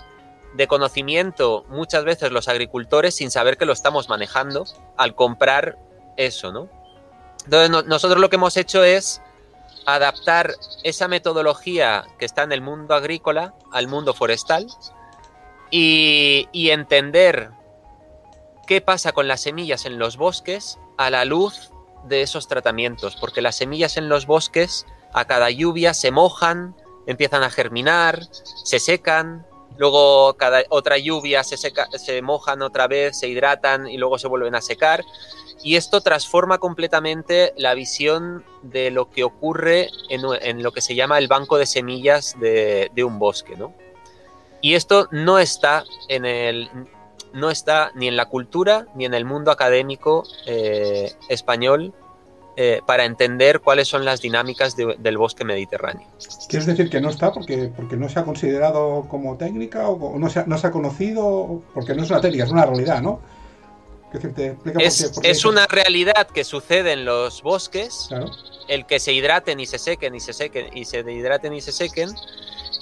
conocimiento muchas veces los agricultores sin saber que lo estamos manejando al comprar eso, ¿no? Entonces nosotros lo que hemos hecho es adaptar esa metodología que está en el mundo agrícola al mundo forestal y, entender qué pasa con las semillas en los bosques a la luz de esos tratamientos, porque las semillas en los bosques a cada lluvia se mojan, empiezan a germinar, se secan, luego cada otra lluvia se, seca, se mojan otra vez, se hidratan y luego se vuelven a secar. Y esto transforma completamente la visión de lo que ocurre en, lo que se llama el banco de semillas de, un bosque, ¿no? Y esto no está en el no está ni en la cultura ni en el mundo académico eh, español eh, para entender cuáles son las dinámicas del bosque mediterráneo. ¿Quieres decir que no está porque, porque no se ha considerado como técnica o no se, ha, no se ha conocido? Porque no es una técnica, es una realidad, ¿no? es, es una realidad que sucede en los bosques, el que se hidraten y se sequen y se sequen y se dehidraten y se sequen,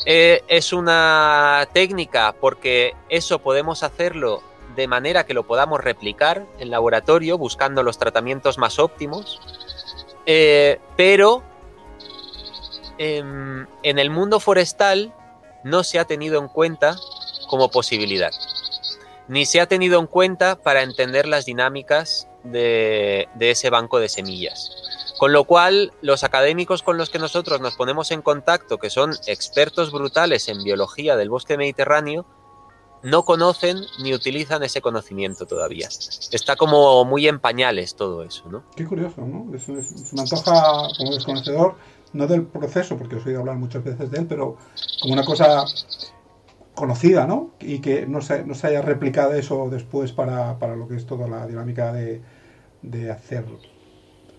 eh, es una técnica porque eso podemos hacerlo de manera que lo podamos replicar en laboratorio buscando los tratamientos más óptimos, eh, pero em, en, el mundo forestal no se ha tenido en cuenta como posibilidad, ni se ha tenido en cuenta para entender las dinámicas de ese banco de semillas. Con lo cual, los académicos con los que nosotros nos ponemos en contacto, que son expertos brutales en biología del bosque mediterráneo, no conocen ni utilizan ese conocimiento todavía. Está como muy en pañales todo eso, ¿no? Qué curioso, ¿no? Es, es, me antoja como desconocedor, no del proceso, porque os he oído hablar muchas veces de él, pero como una cosa conocida, ¿no? Y que no se, no se haya replicado eso después para, para lo que es toda la dinámica de, de hacer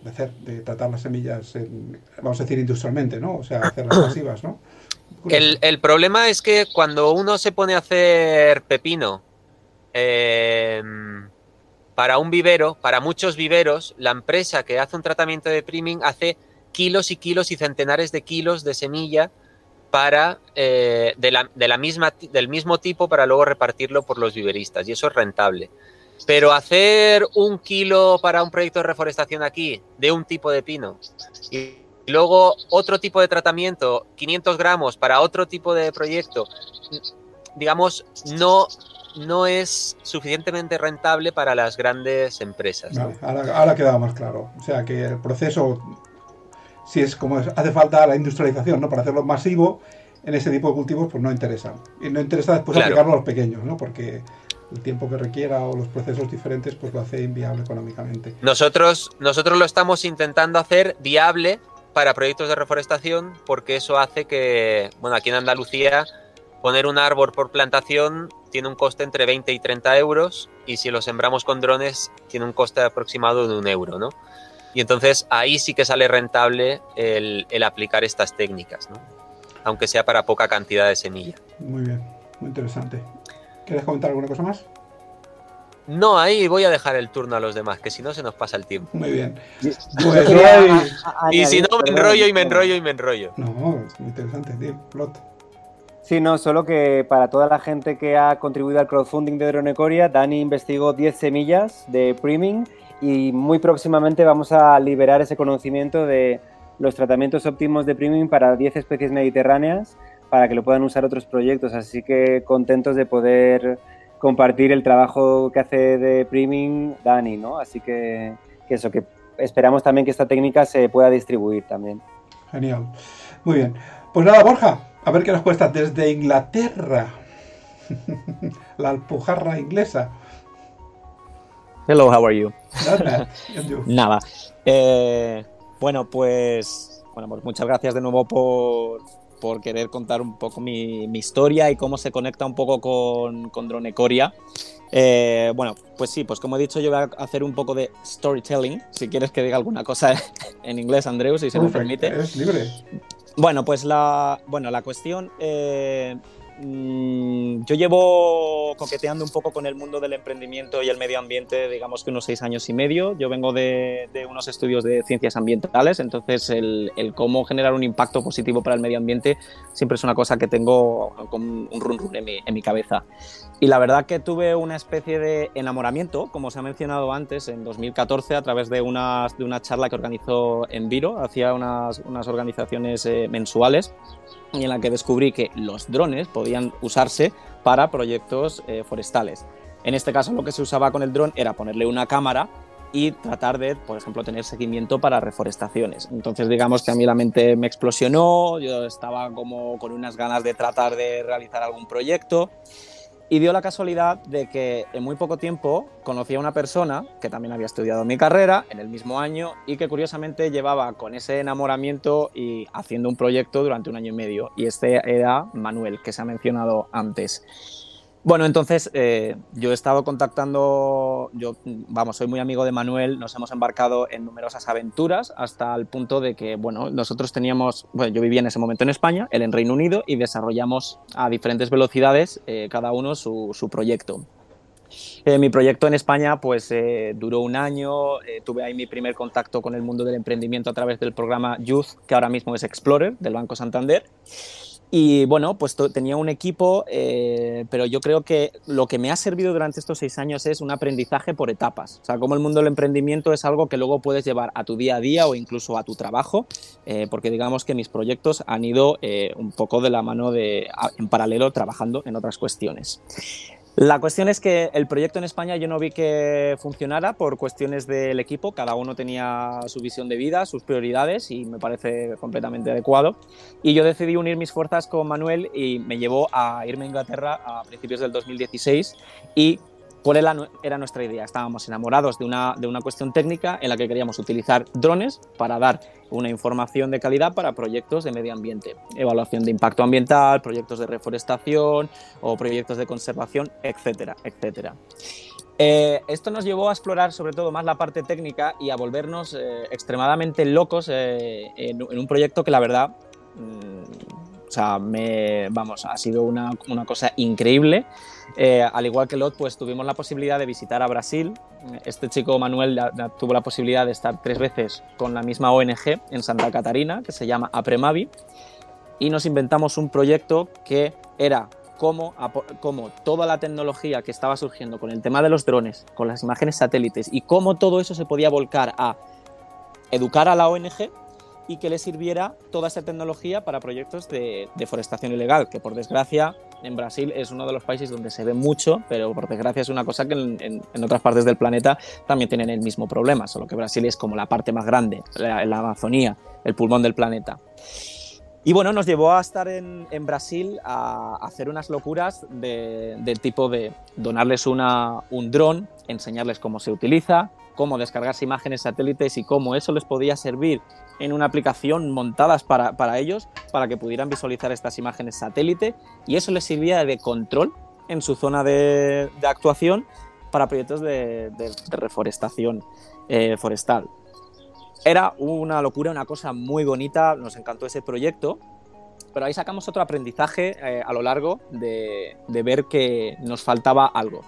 de hacer, de tratar las semillas, en, vamos a decir industrialmente, ¿no? O sea, hacerlas masivas, ¿no? El, el, problema es que cuando uno se pone a hacer pepino eh, para un vivero, para muchos viveros, la empresa que hace un tratamiento de priming hace kilos y kilos y centenares de kilos de semilla para eh, de, la, de la misma, del mismo tipo para luego repartirlo por los viveristas y eso es rentable. Pero hacer un kilo para un proyecto de reforestación aquí de un tipo de pino luego otro tipo de tratamiento, 500 gramos para otro tipo de proyecto, digamos, no, no es suficientemente rentable para las grandes empresas. Vale, ahora, ahora queda más claro. O sea que el proceso, si es como hace falta la industrialización, ¿no? Para hacerlo masivo en ese tipo de cultivos, pues no interesa. Y no interesa después claro. aplicarlo a los pequeños, ¿no? Porque el tiempo que requiera o los procesos diferentes, pues lo hace inviable económicamente. Nosotros, nosotros lo estamos intentando hacer viable para proyectos de reforestación porque eso hace que, bueno, aquí en Andalucía poner un árbol por plantación tiene un coste entre 20 y 30 euros y si lo sembramos con drones tiene un coste aproximado de un euro, ¿no? Y entonces ahí sí que sale rentable el, el aplicar estas técnicas, ¿no? Aunque sea para poca cantidad de semilla. Muy bien, muy interesante. ¿Quieres comentar alguna cosa más? No, ahí voy a dejar el turno a los demás, que si no se nos pasa el tiempo. Muy bien. Pues y si no, me enrollo y me enrollo y me enrollo. No, es muy interesante, tío. Plot. Sí, no, solo que para toda la gente que ha contribuido al crowdfunding de Dronecoria, Dani investigó 10 semillas de priming y muy próximamente vamos a liberar ese conocimiento de los tratamientos óptimos de priming para 10 especies mediterráneas para que lo puedan usar otros proyectos. Así que contentos de poder compartir el trabajo que hace de priming Dani, ¿no? Así que, que eso, que esperamos también que esta técnica se pueda distribuir también. Genial. Muy bien. Pues nada, Borja, a ver qué nos cuesta desde Inglaterra. La alpujarra inglesa. Hello, how are you? Not bad. And you? Nada. Eh, bueno, pues, bueno, pues muchas gracias de nuevo por, por querer contar un poco mi, mi, historia y cómo se conecta un poco con, con Dronecoria. Eh, bueno, pues sí, pues como he dicho, yo voy a hacer un poco de storytelling. Si quieres que diga alguna cosa en inglés, Andreu, si se me permite. Es libre. Bueno, pues la, bueno, la cuestión. Eh, mmm, yo llevo coqueteando un poco con el mundo del emprendimiento y el medio ambiente, digamos que unos seis años y medio. Yo vengo de, unos estudios de ciencias ambientales, entonces el, cómo generar un impacto positivo para el medio ambiente siempre es una cosa que tengo con un run run en mi, cabeza. Y la verdad que tuve una especie de enamoramiento, como se ha mencionado antes, en 2014 a través de una, charla que organizó Enviro, hacía unas, unas organizaciones eh, mensuales y en la que descubrí que los drones podían usarse para proyectos eh, forestales. En este caso lo que se usaba con el dron era ponerle una cámara y tratar de, por ejemplo, tener seguimiento para reforestaciones. Entonces, digamos que a mí la mente me explosionó, yo estaba como con unas ganas de tratar de realizar algún proyecto y dio la casualidad de que en muy poco tiempo conocí a una persona que también había estudiado mi carrera en el mismo año y que curiosamente llevaba con ese enamoramiento y haciendo un proyecto durante un año y medio. Y este era Manuel, que se ha mencionado antes. Bueno, entonces eh, yo he estado contactando, yo, vamos, soy muy amigo de Manuel, nos hemos embarcado en numerosas aventuras hasta el punto de que, bueno, nosotros teníamos, bueno, yo vivía en ese momento en España, él en Reino Unido, y desarrollamos a diferentes velocidades eh, cada uno su, su proyecto. Eh, mi proyecto en España pues eh, duró un año, eh, tuve ahí mi primer contacto con el mundo del emprendimiento a través del programa Youth, que ahora mismo es Explorer, del Banco Santander. Y bueno, pues tenía un equipo, eh, pero yo creo que lo que me ha servido durante estos seis años es un aprendizaje por etapas. O sea, como el mundo del emprendimiento es algo que luego puedes llevar a tu día a día o incluso a tu trabajo, eh, porque digamos que mis proyectos han ido eh, un poco de la mano de, en paralelo trabajando en otras cuestiones. La cuestión es que el proyecto en España yo no vi que funcionara por cuestiones del equipo, cada uno tenía su visión de vida, sus prioridades y me parece completamente adecuado. Y yo decidí unir mis fuerzas con Manuel y me llevó a irme a Inglaterra a principios del 2016 y ¿Cuál era nuestra idea? Estábamos enamorados de una, de una cuestión técnica en la que queríamos utilizar drones para dar una información de calidad para proyectos de medio ambiente, evaluación de impacto ambiental, proyectos de reforestación o proyectos de conservación, etcétera, etcétera. Eh, esto nos llevó a explorar sobre todo más la parte técnica y a volvernos eh, extremadamente locos eh, en, un proyecto que la verdad, mm, o sea, vamos, ha sido una, una cosa increíble. Eh, al igual que Lot, pues tuvimos la posibilidad de visitar a Brasil. Este chico Manuel tuvo la posibilidad de estar tres veces con la misma ONG en Santa Catarina, que se llama Apremavi, y nos inventamos un proyecto que era cómo, cómo, toda la tecnología que estaba surgiendo con el tema de los drones, con las imágenes satélites, y cómo todo eso se podía volcar a educar a la ONG y que le sirviera toda esa tecnología para proyectos de deforestación ilegal, que por desgracia en Brasil es uno de los países donde se ve mucho, pero por desgracia es una cosa que en, otras partes del planeta también tienen el mismo problema, solo que Brasil es como la parte más grande, la, Amazonía, el pulmón del planeta. Y bueno, nos llevó a estar en, Brasil a hacer unas locuras del tipo de donarles un dron, enseñarles cómo se utiliza, cómo descargarse imágenes satélites y cómo eso les podía servir en una aplicación montadas para, para ellos, para que pudieran visualizar estas imágenes satélite y eso les servía de control en su zona de, de actuación para proyectos de, de, reforestación eh, forestal. Era una locura, una cosa muy bonita, nos encantó ese proyecto, pero ahí sacamos otro aprendizaje eh, a lo largo de, de ver que nos faltaba algo.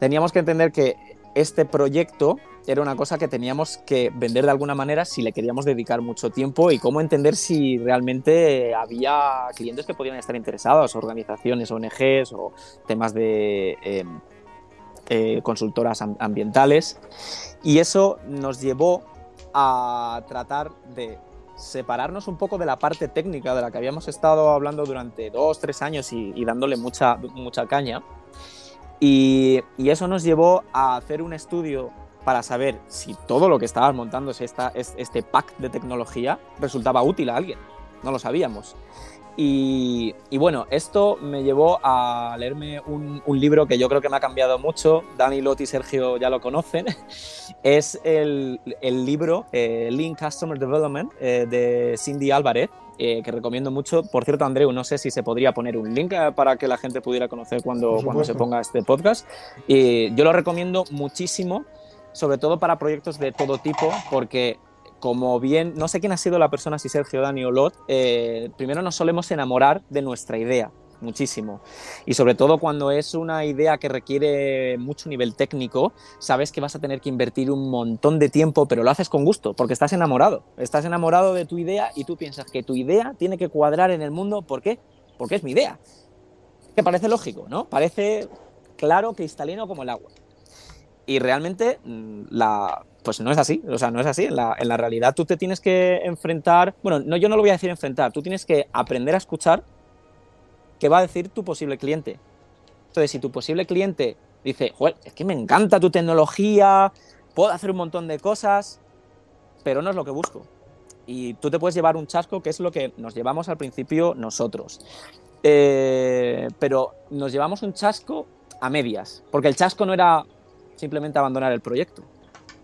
Teníamos que entender que este proyecto era una cosa que teníamos que vender de alguna manera si le queríamos dedicar mucho tiempo y cómo entender si realmente había clientes que podían estar interesados, organizaciones, ONGs o temas de em, eh, consultoras ambientales. Y eso nos llevó a tratar de separarnos un poco de la parte técnica de la que habíamos estado hablando durante dos, tres años y, dándole mucha, mucha caña. Y, y, eso nos llevó a hacer un estudio para saber si todo lo que estabas montando, esta, este pack de tecnología, resultaba útil a alguien. No lo sabíamos. Y, bueno, esto me llevó a leerme un, libro que yo creo que me ha cambiado mucho. Dani, Lotti y Sergio ya lo conocen. Es el, libro eh, Lean Customer Development eh, de Cindy Álvarez, eh, que recomiendo mucho. Por cierto, Andreu, no sé si se podría poner un link para que la gente pudiera conocer cuando, cuando se ponga este podcast. Y yo lo recomiendo muchísimo sobre todo para proyectos de todo tipo, porque como bien, no sé quién ha sido la persona, si Sergio, Dani o Lot, eh, primero nos solemos enamorar de nuestra idea, muchísimo. Y sobre todo cuando es una idea que requiere mucho nivel técnico, sabes que vas a tener que invertir un montón de tiempo, pero lo haces con gusto, porque estás enamorado. Estás enamorado de tu idea y tú piensas que tu idea tiene que cuadrar en el mundo. ¿Por qué? Porque es mi idea. Que parece lógico, ¿no? Parece claro, cristalino como el agua. Y realmente mm, la, pues no es así, o sea, no es así. En la, en la, realidad tú te tienes que enfrentar, bueno, no, yo no lo voy a decir enfrentar, tú tienes que aprender a escuchar qué va a decir tu posible cliente. Entonces, si tu posible cliente dice, Joder, es que me encanta tu tecnología, puedo hacer un montón de cosas, pero no es lo que busco. Y tú te puedes llevar un chasco, que es lo que nos llevamos al principio nosotros. Eh, pero nos llevamos un chasco a medias, porque el chasco no era simplemente abandonar el proyecto.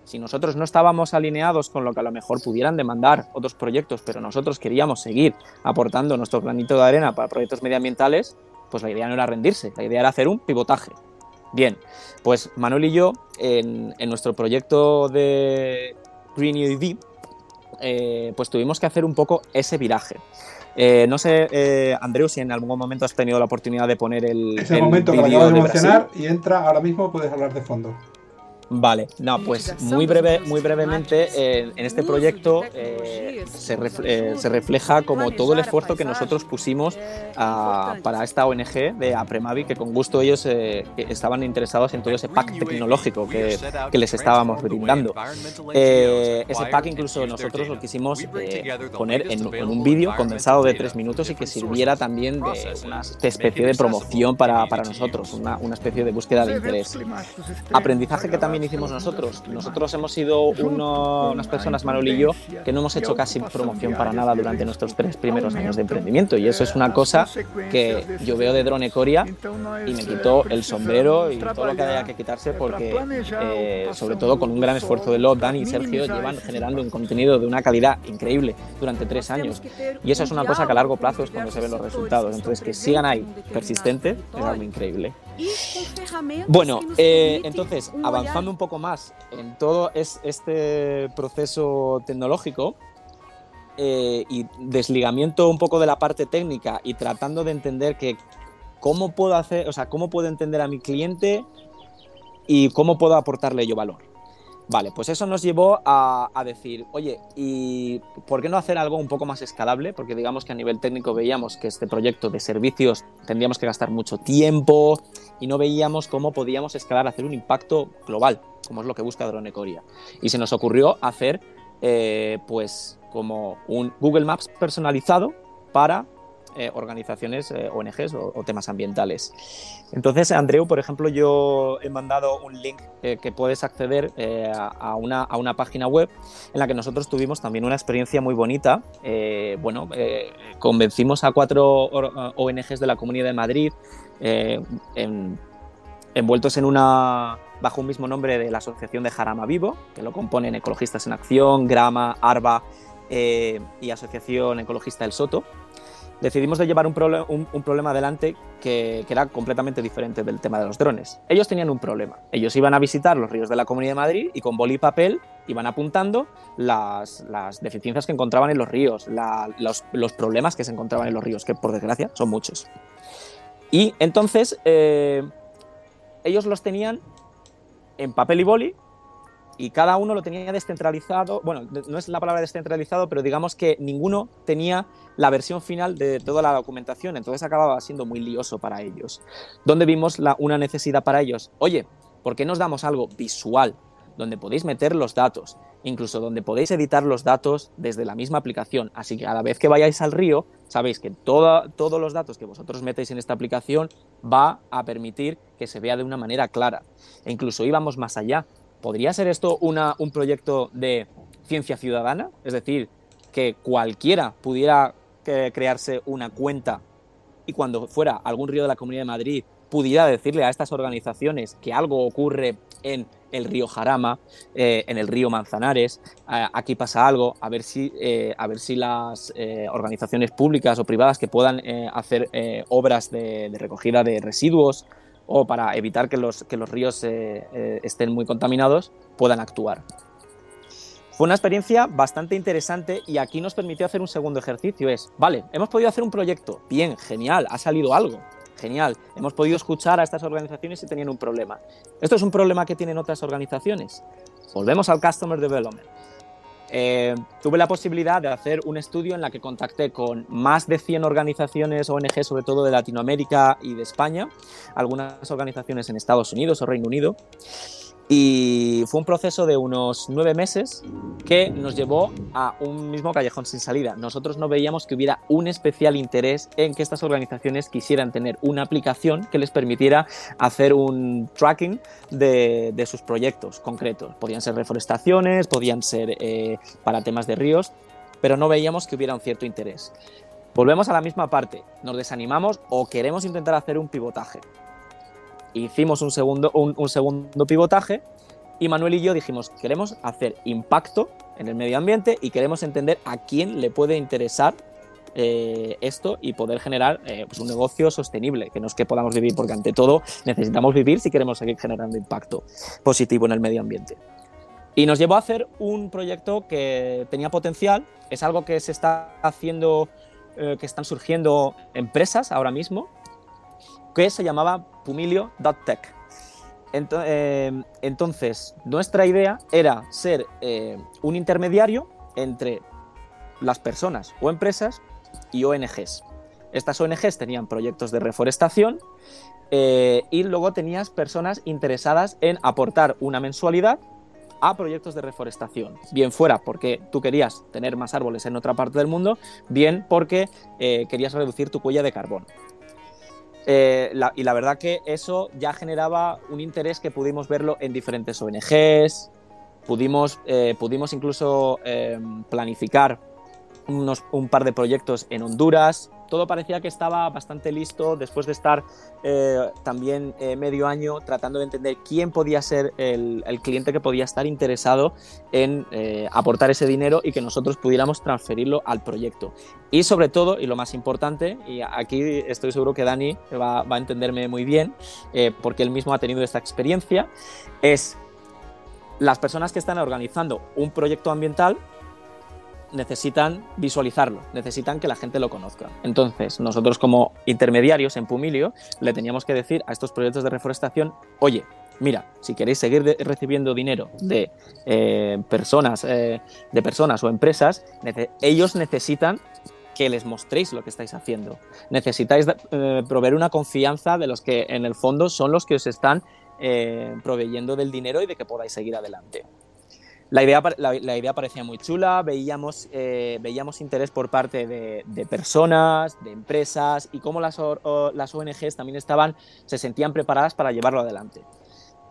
Si nosotros no estábamos alineados con lo que a lo mejor pudieran demandar otros proyectos, pero nosotros queríamos seguir aportando nuestro granito de arena para proyectos medioambientales, pues la idea no era rendirse, la idea era hacer un pivotaje. Bien, pues Manuel y yo en, nuestro proyecto de Green UEV, eh, pues tuvimos que hacer un poco ese viraje. Eh, no sé, eh, Andreu, si en algún momento has tenido la oportunidad de poner el. Es el, momento que lo acabo de mencionar y entra ahora mismo, puedes hablar de fondo. Vale, no, pues muy breve, muy brevemente eh, en este proyecto eh, se, eh, se, refleja como todo el esfuerzo que nosotros pusimos a, para esta ONG de Apremavi, que con gusto ellos estaban interesados en todo ese pack tecnológico que, que les estábamos brindando. ese pack incluso nosotros lo quisimos poner en, en un vídeo condensado de tres minutos y que sirviera también de una especie de promoción para, para nosotros, una, una especie de búsqueda de interés. Aprendizaje que también hicimos nosotros. Nosotros hemos sido unas personas, Manuel y yo, que no hemos hecho casi promoción para nada durante nuestros tres primeros años de emprendimiento. Y eso es una cosa que yo veo de Drone Coria y me quito el sombrero y todo lo que haya que quitarse porque, eh, sobre todo con un gran esfuerzo de Lot, Dani y Sergio, llevan generando un contenido de una calidad increíble durante tres años. Y eso es una cosa que a largo plazo es cuando se ven los resultados. Entonces, que sigan ahí persistentes es algo increíble. Bueno, eh, entonces, avanzando un poco más en todo este proceso tecnológico eh, y desligamiento un poco de la parte técnica y tratando de entender que cómo puedo hacer, o sea, cómo puedo entender a mi cliente y cómo puedo aportarle yo valor. Vale, pues eso nos llevó a, decir, oye, ¿y por qué no hacer algo un poco más escalable? Porque digamos que a nivel técnico veíamos que este proyecto de servicios tendríamos que gastar mucho tiempo y no veíamos cómo podíamos escalar, hacer un impacto global, como es lo que busca Dronecoria. Y se nos ocurrió hacer, eh, pues, como un Google Maps personalizado para eh, organizaciones, eh, ONGs o, temas ambientales. Entonces, Andreu, por ejemplo, yo he mandado un link eh, que puedes acceder a, una, a, una, página web en la que nosotros tuvimos también una experiencia muy bonita. bueno, convencimos a cuatro ONGs de la Comunidad de Madrid envueltos en una bajo un mismo nombre de la Asociación de Jarama Vivo, que lo componen Ecologistas en Acción, Grama, Arba y Asociación Ecologista del Soto decidimos de llevar un, problema adelante que, era completamente diferente del tema de los drones. Ellos tenían un problema. Ellos iban a visitar los ríos de la Comunidad de Madrid y con boli y papel iban apuntando las, deficiencias que encontraban en los ríos, los, problemas que se encontraban en los ríos, que por desgracia son muchos. Y entonces eh, ellos los tenían en papel y boli y cada uno lo tenía descentralizado. Bueno, no es la palabra descentralizado, pero digamos que ninguno tenía la versión final de toda la documentación, entonces acababa siendo muy lioso para ellos. ¿Dónde vimos una necesidad para ellos? Oye, ¿por qué nos damos algo visual? donde podéis meter los datos, incluso donde podéis editar los datos desde la misma aplicación. Así que a la vez que vayáis al río, sabéis que todos los datos que vosotros metéis en esta aplicación va a permitir que se vea de una manera clara. E incluso íbamos más allá. ¿Podría ser esto un proyecto de ciencia ciudadana? Es decir, que cualquiera pudiera eh, crearse una cuenta y cuando fuera algún río de la Comunidad de Madrid pudiera decirle a estas organizaciones que algo ocurre en el río Jarama, eh, en el río Manzanares, aquí pasa algo, a ver si, eh, a ver si las organizaciones públicas o privadas que puedan hacer obras de, recogida de residuos o para evitar que los, que los ríos eh, eh, estén muy contaminados, puedan actuar. Fue una experiencia bastante interesante y aquí nos permitió hacer un segundo ejercicio. Es, vale, hemos podido hacer un proyecto, bien, genial, ha salido algo, genial. Hemos podido escuchar a estas organizaciones si tenían un problema. ¿Esto es un problema que tienen otras organizaciones? Volvemos al Customer Development. Eh, tuve la posibilidad de hacer un estudio en la que contacté con más de 100 organizaciones ONG, sobre todo de Latinoamérica y de España, algunas organizaciones en Estados Unidos o Reino Unido, y fue un proceso de unos nueve meses que nos llevó a un mismo callejón sin salida. Nosotros no veíamos que hubiera un especial interés en que estas organizaciones quisieran tener una aplicación que les permitiera hacer un tracking de, sus proyectos concretos. Podían ser reforestaciones, podían ser eh, para temas de ríos, pero no veíamos que hubiera un cierto interés. Volvemos a la misma parte, nos desanimamos o queremos intentar hacer un pivotaje hicimos un segundo, un, segundo pivotaje y Manuel y yo dijimos, queremos hacer impacto en el medio ambiente y queremos entender a quién le puede interesar eh, esto y poder generar eh, pues un negocio sostenible, que no es que podamos vivir, porque ante todo necesitamos vivir si queremos seguir generando impacto positivo en el medio ambiente. Y nos llevó a hacer un proyecto que tenía potencial, es algo que se está haciendo, eh, que están surgiendo empresas ahora mismo, que se llamaba Pumilio.tech. ento- eh, entonces, nuestra idea era ser eh, un intermediario entre las personas o empresas y ONGs. Estas ONGs tenían proyectos de reforestación eh, y luego tenías personas interesadas en aportar una mensualidad a proyectos de reforestación. Bien fuera porque tú querías tener más árboles en otra parte del mundo, bien porque eh, querías reducir tu huella de carbono. Eh, y la verdad que eso ya generaba un interés que pudimos verlo en diferentes ONGs, pudimos, eh, pudimos incluso eh, planificar unos, un par de proyectos en Honduras. Todo parecía que estaba bastante listo después de estar eh, también eh, medio año tratando de entender quién podía ser el, cliente que podía estar interesado en eh, aportar ese dinero y que nosotros pudiéramos transferirlo al proyecto. Y sobre todo, y lo más importante, y aquí estoy seguro que Dani va, va a entenderme muy bien, porque él mismo ha tenido esta experiencia, es las personas que están organizando un proyecto ambiental necesitan visualizarlo, necesitan que la gente lo conozca. Entonces, nosotros como intermediarios en Pumilio le teníamos que decir a estos proyectos de reforestación, oye, mira, si queréis seguir recibiendo dinero de eh, personas, eh, de personas o empresas, ellos necesitan que les mostréis lo que estáis haciendo. Necesitáis eh, proveer una confianza de los que en el fondo son los que os están eh, proveyendo del dinero y de que podáis seguir adelante. La idea, la, la idea parecía muy chula, veíamos, eh, veíamos interés por parte de, de personas, de empresas y cómo las, o- las ONGs también estaban, se sentían preparadas para llevarlo adelante.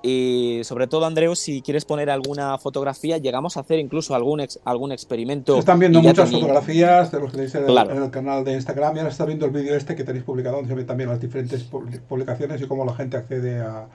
Y sobre todo, Andreu, si quieres poner alguna fotografía, llegamos a hacer incluso algún, ex- algún experimento. Se están viendo muchas fotografías de los que tenéis en el, Claro. en el canal de Instagram y ahora está viendo el vídeo este que tenéis publicado donde se ven también las diferentes publi- publicaciones y cómo la gente accede a,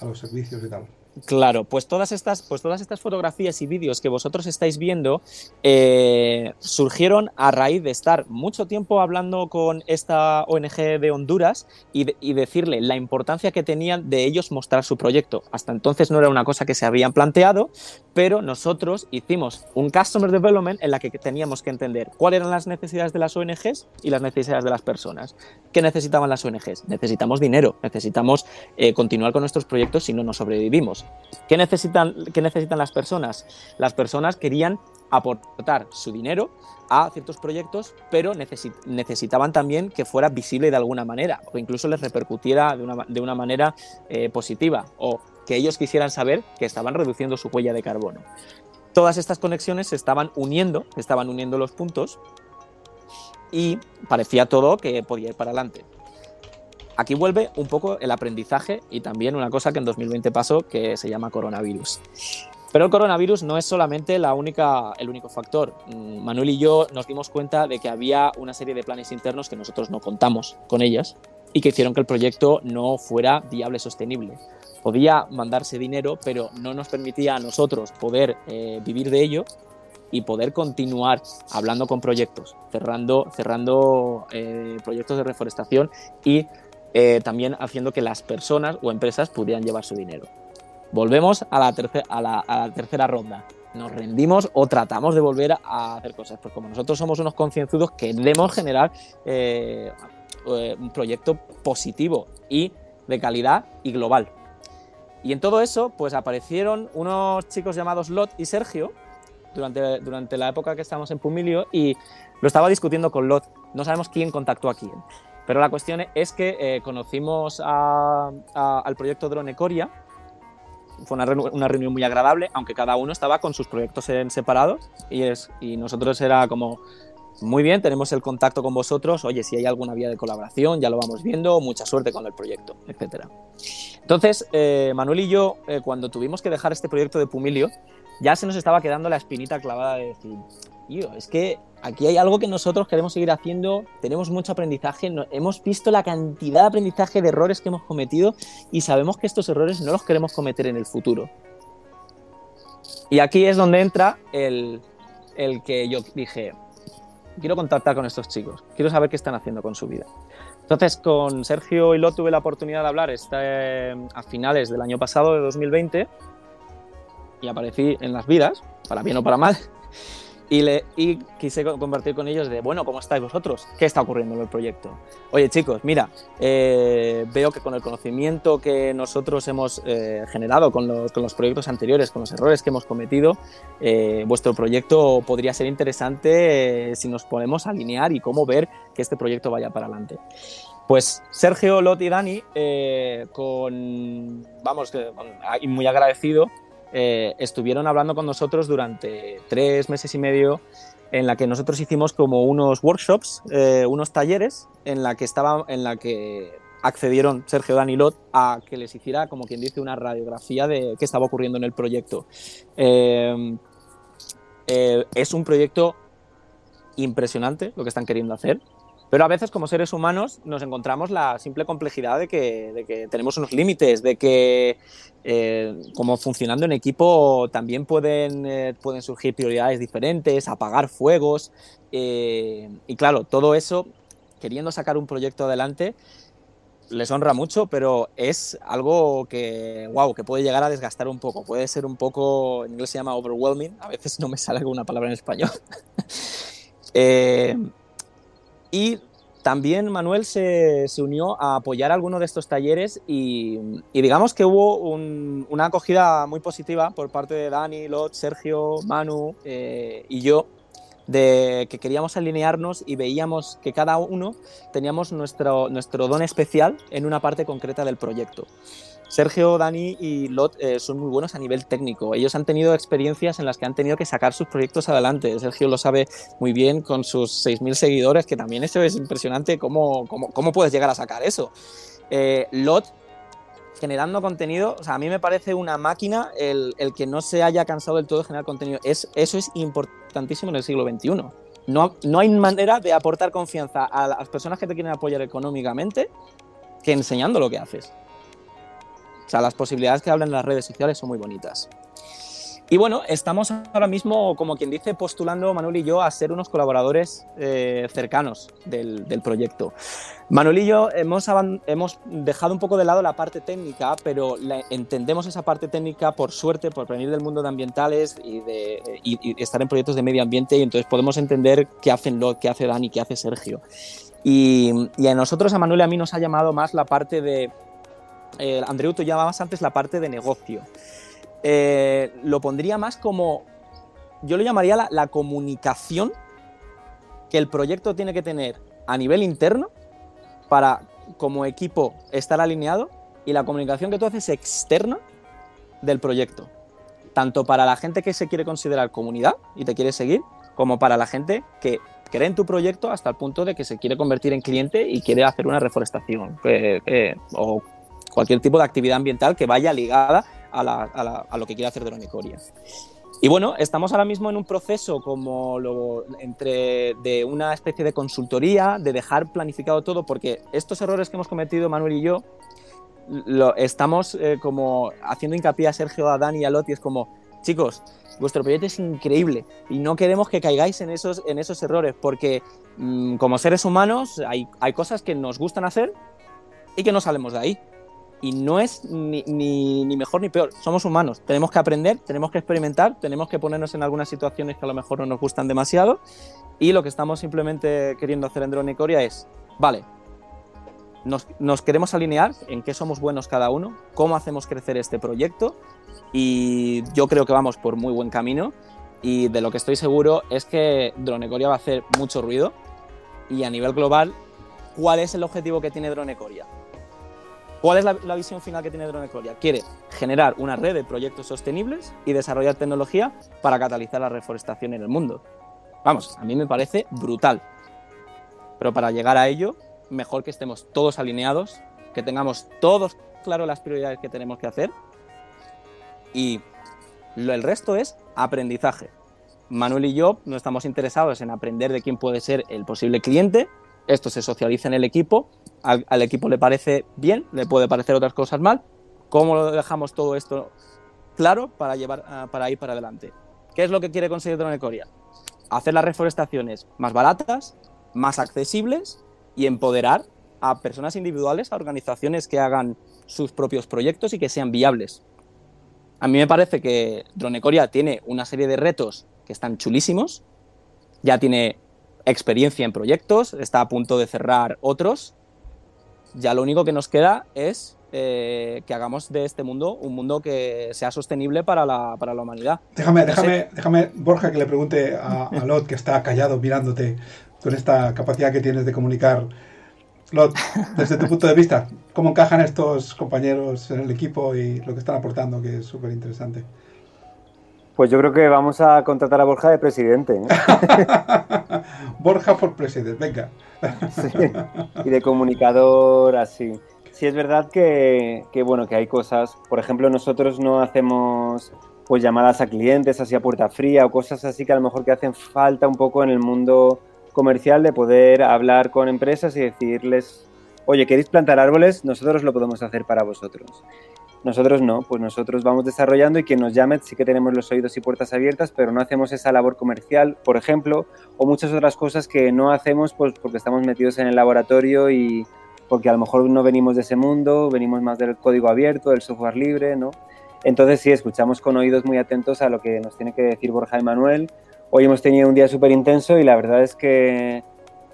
a los servicios y tal. Claro, pues todas estas, pues todas estas fotografías y vídeos que vosotros estáis viendo eh, surgieron a raíz de estar mucho tiempo hablando con esta ONG de Honduras y, de- y decirle la importancia que tenían de ellos mostrar su proyecto. Hasta entonces no era una cosa que se habían planteado, pero nosotros hicimos un Customer Development en la que teníamos que entender cuáles eran las necesidades de las ONGs y las necesidades de las personas. ¿Qué necesitaban las ONGs? Necesitamos dinero, necesitamos eh, continuar con nuestros proyectos si no nos sobrevivimos. ¿Qué necesitan, ¿Qué necesitan las personas? Las personas querían aportar su dinero a ciertos proyectos, pero necesi- necesitaban también que fuera visible de alguna manera, o incluso les repercutiera de una, de una manera eh, positiva, o que ellos quisieran saber que estaban reduciendo su huella de carbono. Todas estas conexiones se estaban uniendo, se estaban uniendo los puntos, y parecía todo que podía ir para adelante. Aquí vuelve un poco el aprendizaje y también una cosa que en 2020 pasó que se llama coronavirus. Pero el coronavirus no es solamente la única, el único factor. Mm, Manuel y yo nos dimos cuenta de que había una serie de planes internos que nosotros no contamos con ellas y que hicieron que el proyecto no fuera viable sostenible. Podía mandarse dinero, pero no nos permitía a nosotros poder eh, vivir de ello y poder continuar hablando con proyectos, cerrando, cerrando eh, proyectos de reforestación y eh, también haciendo que las personas o empresas pudieran llevar su dinero. Volvemos a la, a la tercera ronda. Nos rendimos o tratamos de volver a hacer cosas. Pues como nosotros somos unos concienzudos, queremos generar eh, eh, un proyecto positivo y de calidad y global. Y en todo eso, pues aparecieron unos chicos llamados Lot y Sergio durante, durante la época que estábamos en Pumilio y lo estaba discutiendo con Lot. No sabemos quién contactó a quién. Pero la cuestión es que eh, conocimos al proyecto Drone Coria. Fue una, reuni- una reunión muy agradable, aunque cada uno estaba con sus proyectos en separado. Y, nosotros era como, muy bien, tenemos el contacto con vosotros. Oye, si hay alguna vía de colaboración, ya lo vamos viendo. Mucha suerte con el proyecto, etcétera. Entonces, eh, Manuel y yo, eh, cuando tuvimos que dejar este proyecto de Pumilio, ya se nos estaba quedando la espinita clavada de decir, tío, es que aquí hay algo que nosotros queremos seguir haciendo, tenemos mucho aprendizaje, no- hemos visto la cantidad de aprendizaje de errores que hemos cometido y sabemos que estos errores no los queremos cometer en el futuro. Y aquí es donde entra el, el que yo dije, quiero contactar con estos chicos, quiero saber qué están haciendo con su vida. Entonces, con Sergio y Lot tuve la oportunidad de hablar este, a finales del año pasado, de 2020, y aparecí en las vidas, para bien o para mal. Y, le, quise compartir con ellos de, bueno, ¿cómo estáis vosotros? ¿Qué está ocurriendo en el proyecto? Oye chicos, mira, eh, veo que con el conocimiento que nosotros hemos eh, generado con los, con los, proyectos anteriores, con los errores que hemos cometido, eh, vuestro proyecto podría ser interesante si nos ponemos a alinear y cómo ver que este proyecto vaya para adelante. Pues Sergio, Lot y Dani, con, vamos, muy agradecido, eh, estuvieron hablando con nosotros durante tres meses y medio en la que nosotros hicimos como unos workshops, eh, unos talleres en la que estaba, en la que accedieron Sergio Dani Lot a que les hiciera, como quien dice, una radiografía de qué estaba ocurriendo en el proyecto. Eh, es un proyecto impresionante lo que están queriendo hacer. Pero a veces como seres humanos nos encontramos la simple complejidad de que, tenemos unos límites, de que eh, como funcionando en equipo también pueden, eh, pueden surgir prioridades diferentes, apagar fuegos. Eh, y claro, todo eso, queriendo sacar un proyecto adelante, les honra mucho, pero es algo que, wow, que puede llegar a desgastar un poco. Puede ser un poco, en inglés se llama overwhelming, a veces no me sale alguna palabra en español. Y también Manuel se, unió a apoyar alguno de estos talleres y, digamos que hubo una acogida muy positiva por parte de Dani, Lot, Sergio, Manu eh, y yo de que queríamos alinearnos y veíamos que cada uno teníamos nuestro, nuestro don especial en una parte concreta del proyecto. Sergio, Dani y Lot eh, son muy buenos a nivel técnico. Ellos han tenido experiencias en las que han tenido que sacar sus proyectos adelante. Sergio lo sabe muy bien con sus 6.000 seguidores, que también es impresionante cómo, cómo, puedes llegar a sacar eso. Eh, Lot generando contenido, a mí me parece una máquina el, que no se haya cansado del todo de generar contenido. Es, eso es importantísimo en el siglo XXI. No, no hay manera de aportar confianza a las personas que te quieren apoyar económicamente que enseñando lo que haces. O sea, las posibilidades que hablan las redes sociales son muy bonitas. Y bueno, estamos ahora mismo, como quien dice, postulando Manuel y yo a ser unos colaboradores eh, cercanos del, proyecto. Manuel y yo hemos, hemos, dejado un poco de lado la parte técnica, pero entendemos esa parte técnica por suerte, por venir del mundo de ambientales y, de, estar en proyectos de medio ambiente, y entonces podemos entender qué hacen lo qué hace Dani, qué hace Sergio. Y, y a nosotros, a Manuel y a mí, nos ha llamado más la parte de eh, Andreu, tú llamabas antes la parte de negocio. Eh, lo pondría más como, yo lo llamaría la, la, comunicación que el proyecto tiene que tener a nivel interno para como equipo estar alineado y la comunicación que tú haces externa del proyecto. Tanto para la gente que se quiere considerar comunidad y te quiere seguir, como para la gente que cree en tu proyecto hasta el punto de que se quiere convertir en cliente y quiere hacer una reforestación o cualquier tipo de actividad ambiental que vaya ligada a, lo que quiere hacer Dronicoria. Y bueno, estamos ahora mismo en un proceso como lo, entre de una especie de consultoría, de dejar planificado todo, porque estos errores que hemos cometido Manuel y yo, lo, estamos eh, como haciendo hincapié a Sergio, a Dani y a Loti, es como, chicos, vuestro proyecto es increíble y no queremos que caigáis en esos, en esos errores, porque mm, como seres humanos hay, hay cosas que nos gustan hacer y que no salimos de ahí y no es ni, ni, mejor ni peor. Somos humanos, tenemos que aprender, tenemos que experimentar, tenemos que ponernos en algunas situaciones que a lo mejor no nos gustan demasiado. Y lo que estamos simplemente queriendo hacer en Drone Coria es, vale, nos, nos, queremos alinear en qué somos buenos cada uno, cómo hacemos crecer este proyecto. Y yo creo que vamos por muy buen camino. Y de lo que estoy seguro es que Dronecoria va a hacer mucho ruido. Y a nivel global, ¿cuál es el objetivo que tiene Dronecoria? ¿Cuál es la, visión final que tiene Dronecoria? Quiere generar una red de proyectos sostenibles y desarrollar tecnología para catalizar la reforestación en el mundo. Vamos, a mí me parece brutal. Pero para llegar a ello, mejor que estemos todos alineados, que tengamos todos claro las prioridades que tenemos que hacer y lo, el resto es aprendizaje. Manuel y yo no estamos interesados en aprender de quién puede ser el posible cliente, esto se socializa en el equipo al, equipo le parece bien, le puede parecer otras cosas mal. ¿Cómo lo dejamos todo esto claro para, llevar, ah, para ir para adelante? ¿Qué es lo que quiere conseguir Dronecoria? Hacer las reforestaciones más baratas, más accesibles y empoderar a personas individuales, a organizaciones que hagan sus propios proyectos y que sean viables. A mí me parece que Dronecoria tiene una serie de retos que están chulísimos, ya tiene experiencia en proyectos, está a punto de cerrar otros. Ya lo único que nos queda es eh, que hagamos de este mundo un mundo que sea sostenible para la, para la humanidad. Déjame, déjame, déjame, Borja, que le pregunte a, a Lot, que está callado mirándote con esta capacidad que tienes de comunicar. Lot, desde tu punto de vista, ¿cómo encajan estos compañeros en el equipo y lo que están aportando, que es súper interesante? Pues yo creo que vamos a contratar a Borja de presidente. ¿eh? Borja por presidente, venga. Sí, y de comunicador así. Sí es verdad que, que, bueno, que hay cosas, por ejemplo, nosotros no hacemos pues llamadas a clientes así a puerta fría o cosas así que a lo mejor que hacen falta un poco en el mundo comercial de poder hablar con empresas y decirles, oye, ¿queréis plantar árboles? Nosotros lo podemos hacer para vosotros. Nosotros no, pues nosotros vamos desarrollando y quien nos llame sí que tenemos los oídos y puertas abiertas, pero no hacemos esa labor comercial, por ejemplo, o muchas otras cosas que no hacemos pues porque estamos metidos en el laboratorio y porque a lo mejor no venimos de ese mundo, venimos más del código abierto, del software libre, ¿no? Entonces sí, escuchamos con oídos muy atentos a lo que nos tiene que decir Borja y Manuel. Hoy hemos tenido un día súper intenso y la verdad es que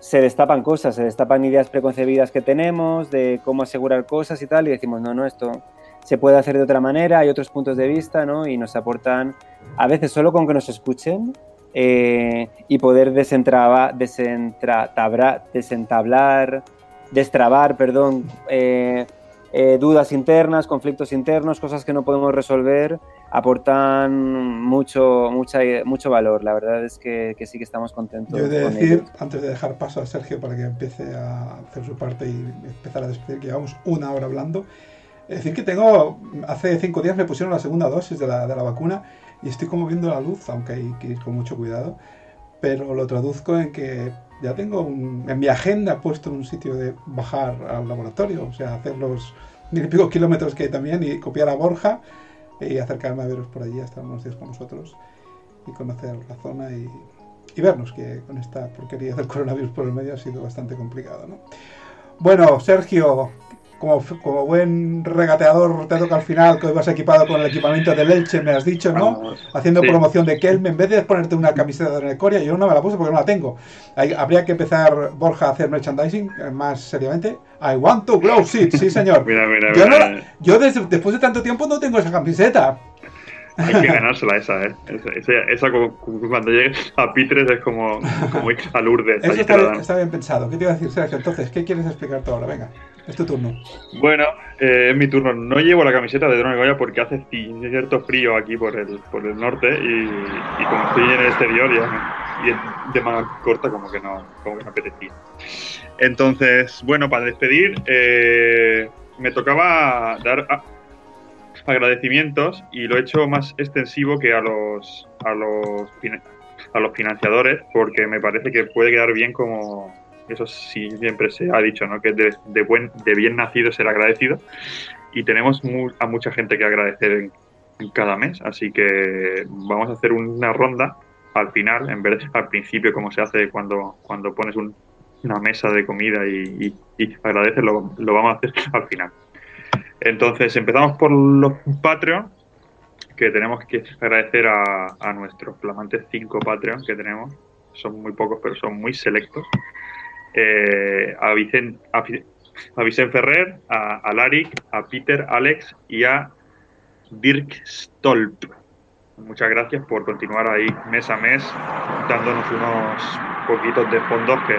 se destapan cosas, se destapan ideas preconcebidas que tenemos de cómo asegurar cosas y tal, y decimos, no, no, esto se puede hacer de otra manera, hay otros puntos de vista, ¿no? Y nos aportan, a veces solo con que nos escuchen eh, y poder desentraba, desentratabra, desentablar, destrabar, perdón, eh, eh, dudas internas, conflictos internos, cosas que no podemos resolver, aportan mucho, mucha, mucho valor. La verdad es que, que sí que estamos contentos. Yo he de decir, antes de dejar paso a Sergio para que empiece a hacer su parte y empezar a despedir, que llevamos una hora hablando, es decir, que tengo, hace cinco días me pusieron la segunda dosis de la, de la vacuna y estoy como viendo la luz, aunque hay que ir con mucho cuidado, pero lo traduzco en que ya tengo un, en mi agenda puesto un sitio de bajar al laboratorio, o sea, hacer los mil y pico kilómetros que hay también y copiar a Borja y acercarme a veros por allí, estar unos días con nosotros y conocer la zona y, y vernos, que con esta porquería del coronavirus por el medio ha sido bastante complicado, ¿no? Bueno, Sergio, como, como, buen regateador te toca al final que hoy vas equipado con el equipamiento del Elche, me has dicho, ¿no? Vamos, Haciendo sí. promoción de Kelme. En vez de ponerte una camiseta de Coria, yo no me la puse porque no la tengo. Hay, habría que empezar, Borja, a hacer merchandising eh, más seriamente. I want to grow seeds, sí, señor. mira, mira, yo, mira. No, yo desde, después de tanto tiempo no tengo esa camiseta. Hay que ganársela esa, ¿eh? Esa, esa, como, cuando llegues a Pitres es como, como ir a Lourdes. Eso está bien, está bien, pensado. ¿Qué te iba a decir, Sergio? Entonces, ¿qué quieres explicar tú ahora? Venga, es tu turno. Bueno, eh, es mi turno. No llevo la camiseta de Drone Goya porque hace cierto frío aquí por el, por el norte y, y como estoy en el exterior y, y de manga corta como que no, como que no apetecía. Entonces, bueno, para despedir, eh, me tocaba dar... A, agradecimientos y lo he hecho más extensivo que a los a los a los financiadores porque me parece que puede quedar bien como eso sí siempre se ha dicho no que de, de buen de bien nacido ser agradecido. Y tenemos mu a mucha gente que agradecer en, cada mes así que vamos a hacer una ronda al final en vez de al principio como se hace cuando cuando pones un, una mesa de comida y, y, y agradeces lo, lo vamos a hacer al final entonces empezamos por los Patreon, que tenemos que agradecer a, nuestros flamantes cinco Patreon que tenemos. Son muy pocos, pero son muy selectos. Eh, a, Vicen, a, a Vicen Ferrer, a, a Larik, a Peter, Alex y a Dirk Stolp. Muchas gracias por continuar ahí mes a mes dándonos unos poquitos de fondos que,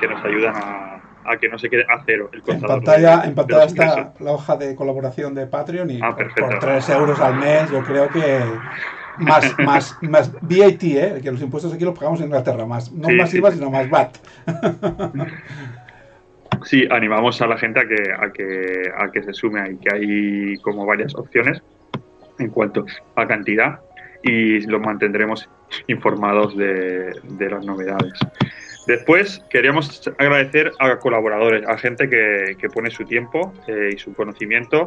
que nos ayudan a, a que no se quede a cero el En pantalla, de, en pantalla está la hoja de colaboración de Patreon y ah, por, por 3 euros al mes yo creo que más, más, más VAT, ¿eh? que los impuestos aquí los pagamos en Inglaterra, más, no sí, más IVA, sí. sino más VAT. sí, animamos a la gente a que, a que, a que se sume ahí, que hay como varias opciones en cuanto a cantidad y los mantendremos informados de, de las novedades. Después queríamos agradecer a colaboradores, a gente que, que pone su tiempo eh, y su conocimiento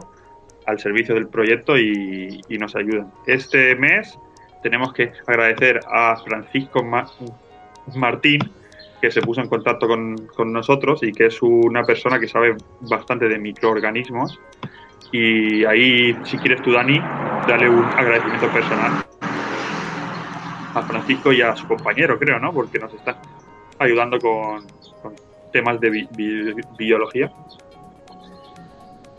al servicio del proyecto y, y, nos ayudan. Este mes tenemos que agradecer a Francisco Ma Martín, que se puso en contacto con, con, nosotros y que es una persona que sabe bastante de microorganismos. Y ahí, si quieres tú, Dani, dale un agradecimiento personal a Francisco y a su compañero, creo, ¿no? Porque nos están ayudando con, temas de bi- bi- biología.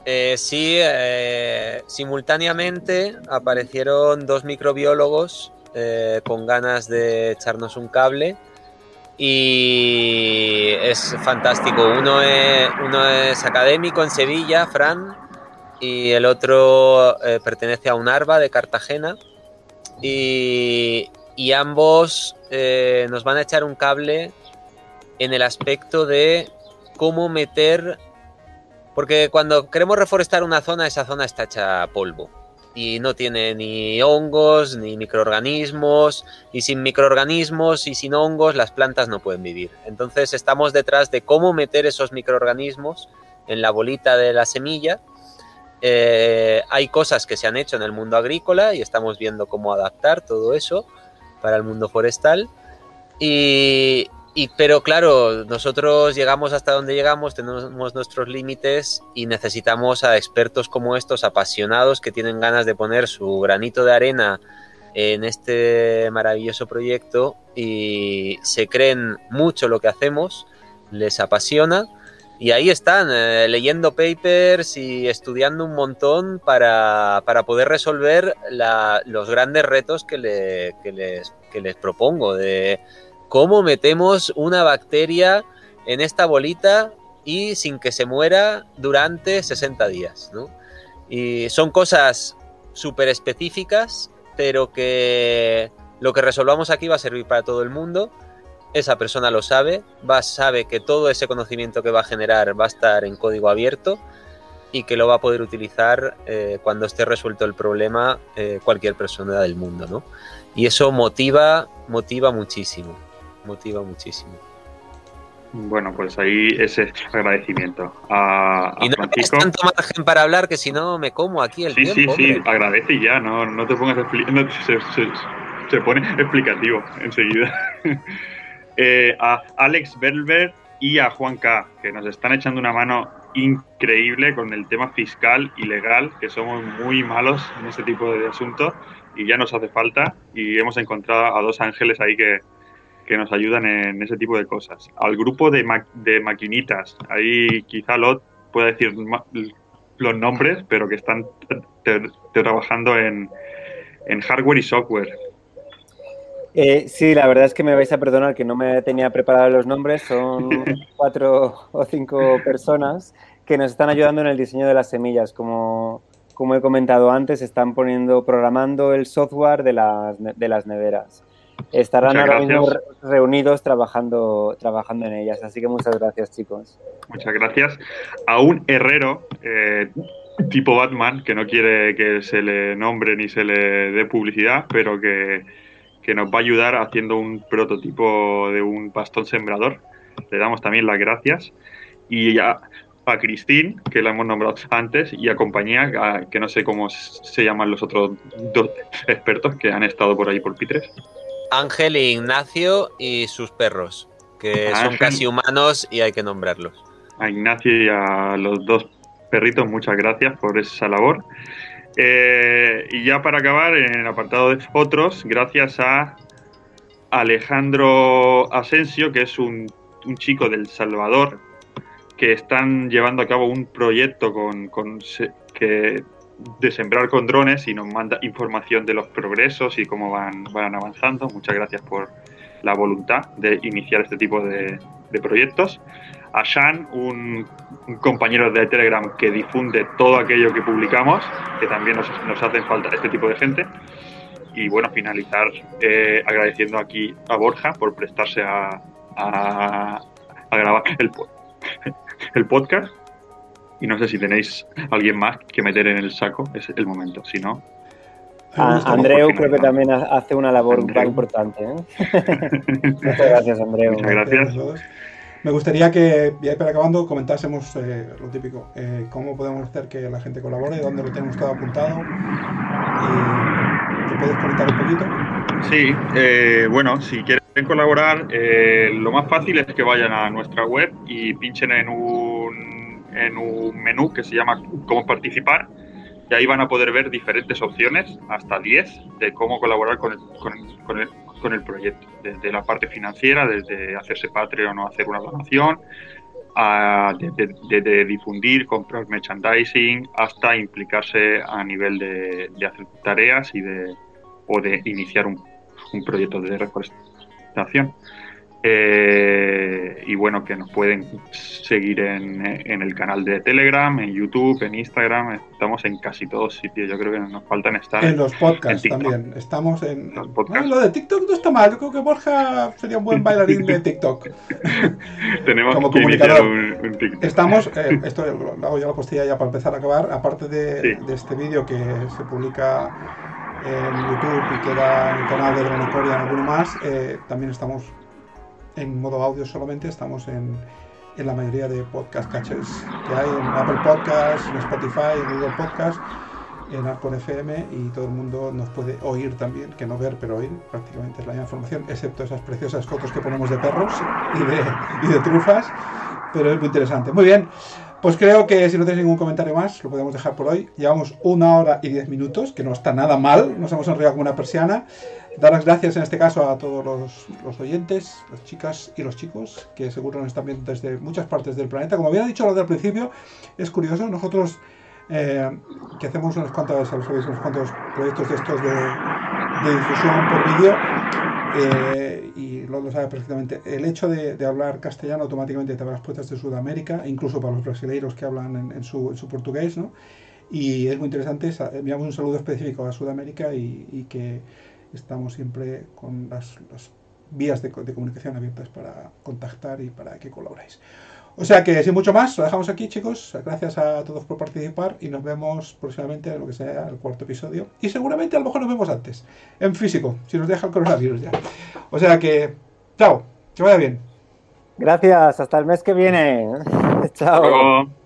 Eh, sí, eh, simultáneamente aparecieron dos microbiólogos eh, con ganas de echarnos un cable y es fantástico. Uno es, uno es académico en Sevilla, Fran, y el otro pertenece a un ARBA de Cartagena y, y ambos nos van a echar un cable en el aspecto de cómo meter porque cuando queremos reforestar una zona, esa zona está hecha polvo y no tiene ni hongos ni microorganismos y sin microorganismos y sin hongos las plantas no pueden vivir. Entonces estamos detrás de cómo meter esos microorganismos en la bolita de la semilla. Eh, hay cosas que se han hecho en el mundo agrícola y estamos viendo cómo adaptar todo eso para el mundo forestal. Y, y, pero claro, nosotros llegamos hasta donde llegamos, tenemos nuestros límites y necesitamos a expertos como estos, apasionados, que tienen ganas de poner su granito de arena en este maravilloso proyecto y se creen mucho lo que hacemos, les apasiona y ahí están, eh, leyendo papers y estudiando un montón para, para poder resolver la, los grandes retos que, le, que, les, que les propongo de cómo metemos una bacteria en esta bolita y sin que se muera durante 60 días. ¿no? Y son cosas súper específicas, pero que lo que resolvamos aquí va a servir para todo el mundo. Esa persona lo sabe, va, sabe que todo ese conocimiento que va a generar va a estar en código abierto y que lo va a poder utilizar eh, cuando esté resuelto el problema eh, cualquier persona del mundo, ¿no? Y eso motiva, motiva muchísimo motiva muchísimo. Bueno, pues ahí ese agradecimiento a, a y no Francisco. tanto margen para hablar que si no me como aquí el sí, tiempo. Sí, sí, hombre. agradece y ya, no, no te pongas no, se, se, se, pone explicativo enseguida. eh, a Alex Belver y a Juan K, que nos están echando una mano increíble con el tema fiscal y legal, que somos muy malos en este tipo de asuntos y ya nos hace falta y hemos encontrado a dos ángeles ahí que, que nos ayudan en ese tipo de cosas. Al grupo de, ma de maquinitas, ahí quizá Lot pueda decir los nombres, pero que están trabajando en, en, hardware y software. Eh, sí, la verdad es que me vais a perdonar que no me tenía preparados los nombres. Son cuatro o cinco personas que nos están ayudando en el diseño de las semillas. Como, como he comentado antes, están poniendo, programando el software de las, de las neveras. Estarán ahora mismo reunidos trabajando, trabajando en ellas. Así que muchas gracias, chicos. Muchas gracias. A un herrero eh, tipo Batman, que no quiere que se le nombre ni se le dé publicidad, pero que, que nos va a ayudar haciendo un prototipo de un bastón sembrador. Le damos también las gracias. Y ya a Christine, que la hemos nombrado antes, y a compañía, a, que no sé cómo se llaman los otros dos expertos que han estado por ahí por Pitres. Ángel e Ignacio y sus perros, que Ángel. son casi humanos y hay que nombrarlos. A Ignacio y a los dos perritos, muchas gracias por esa labor. Eh, y ya para acabar, en el apartado de otros, gracias a Alejandro Asensio, que es un, un chico del Salvador, que están llevando a cabo un proyecto con, con que de sembrar con drones y nos manda información de los progresos y cómo van, van avanzando. Muchas gracias por la voluntad de iniciar este tipo de, de proyectos. A Shan, un, un, compañero de Telegram que difunde todo aquello que publicamos, que también nos, nos hacen falta este tipo de gente. Y bueno, finalizar eh, agradeciendo aquí a Borja por prestarse a, a, a grabar el, el podcast y no sé si tenéis alguien más que meter en el saco, es el momento. Si no. Ah, Andreu creo que también hace una labor Andreu. importante. ¿eh? Muchas gracias, Andreu. Muchas gracias. Me gustaría que, ya para acabando, comentásemos eh, lo típico: eh, cómo podemos hacer que la gente colabore, dónde lo tenemos todo apuntado. ¿Te puedes comentar un poquito? Sí, eh, bueno, si quieren colaborar, eh, lo más fácil es que vayan a nuestra web y pinchen en un en un menú que se llama Cómo participar y ahí van a poder ver diferentes opciones, hasta 10, de cómo colaborar con el, con el- con el- con el proyecto. Desde la parte financiera, desde hacerse Patreon o hacer una donación, a- de, difundir, comprar merchandising, hasta implicarse a nivel de, de hacer tareas y de, o de iniciar un, un proyecto de reforestación. Eh, y bueno, que nos pueden seguir en, en el canal de Telegram, en YouTube, en Instagram. Estamos en casi todos sitios. Yo creo que nos faltan estar En los podcasts en también. Estamos en. Los podcasts. Lo de TikTok no está mal. Yo creo que Borja sería un buen bailarín de TikTok. Tenemos como que comunicador. un, un TikTok. Estamos, eh, esto lo hago ya la postilla ya para empezar a acabar, aparte de, Sí. de este vídeo que se publica en YouTube y queda en el canal de Dronecoria en alguno más, eh, también estamos en modo audio solamente, estamos en, en la mayoría de podcast catchers que hay, en Apple Podcasts, en Spotify, en Google Podcasts, en Arcon FM y todo el mundo nos puede oír también, que no ver, pero oír, prácticamente es la misma información, excepto esas preciosas fotos que ponemos de perros y de, y de trufas, pero es muy interesante. Muy bien, pues creo que si no tenéis ningún comentario más, lo podemos dejar por hoy. Llevamos una hora y diez minutos, que no está nada mal, nos hemos enrollado como una persiana. Dar las gracias en este caso a todos los, los oyentes, las chicas y los chicos, que seguro nos están viendo desde muchas partes del planeta. Como había dicho al principio, es curioso, nosotros eh, que hacemos unos cuantos, sabéis, unos cuantos proyectos de estos de, de difusión por vídeo, eh, y lo, lo sabe perfectamente. El hecho de, de hablar castellano automáticamente te abre las puertas de Sudamérica, incluso para los brasileiros que hablan en, en su, en su portugués, ¿no? Y es muy interesante, sa- enviamos un saludo específico a Sudamérica y, y que estamos siempre con las, las vías de, co- de comunicación abiertas para contactar y para que colaboréis. O sea que sin mucho más, lo dejamos aquí chicos. Gracias a todos por participar y nos vemos próximamente en lo que sea el cuarto episodio. Y seguramente a lo mejor nos vemos antes, en físico, si nos deja el coronavirus ya. O sea que, chao, que vaya bien. Gracias, hasta el mes que viene. Chao.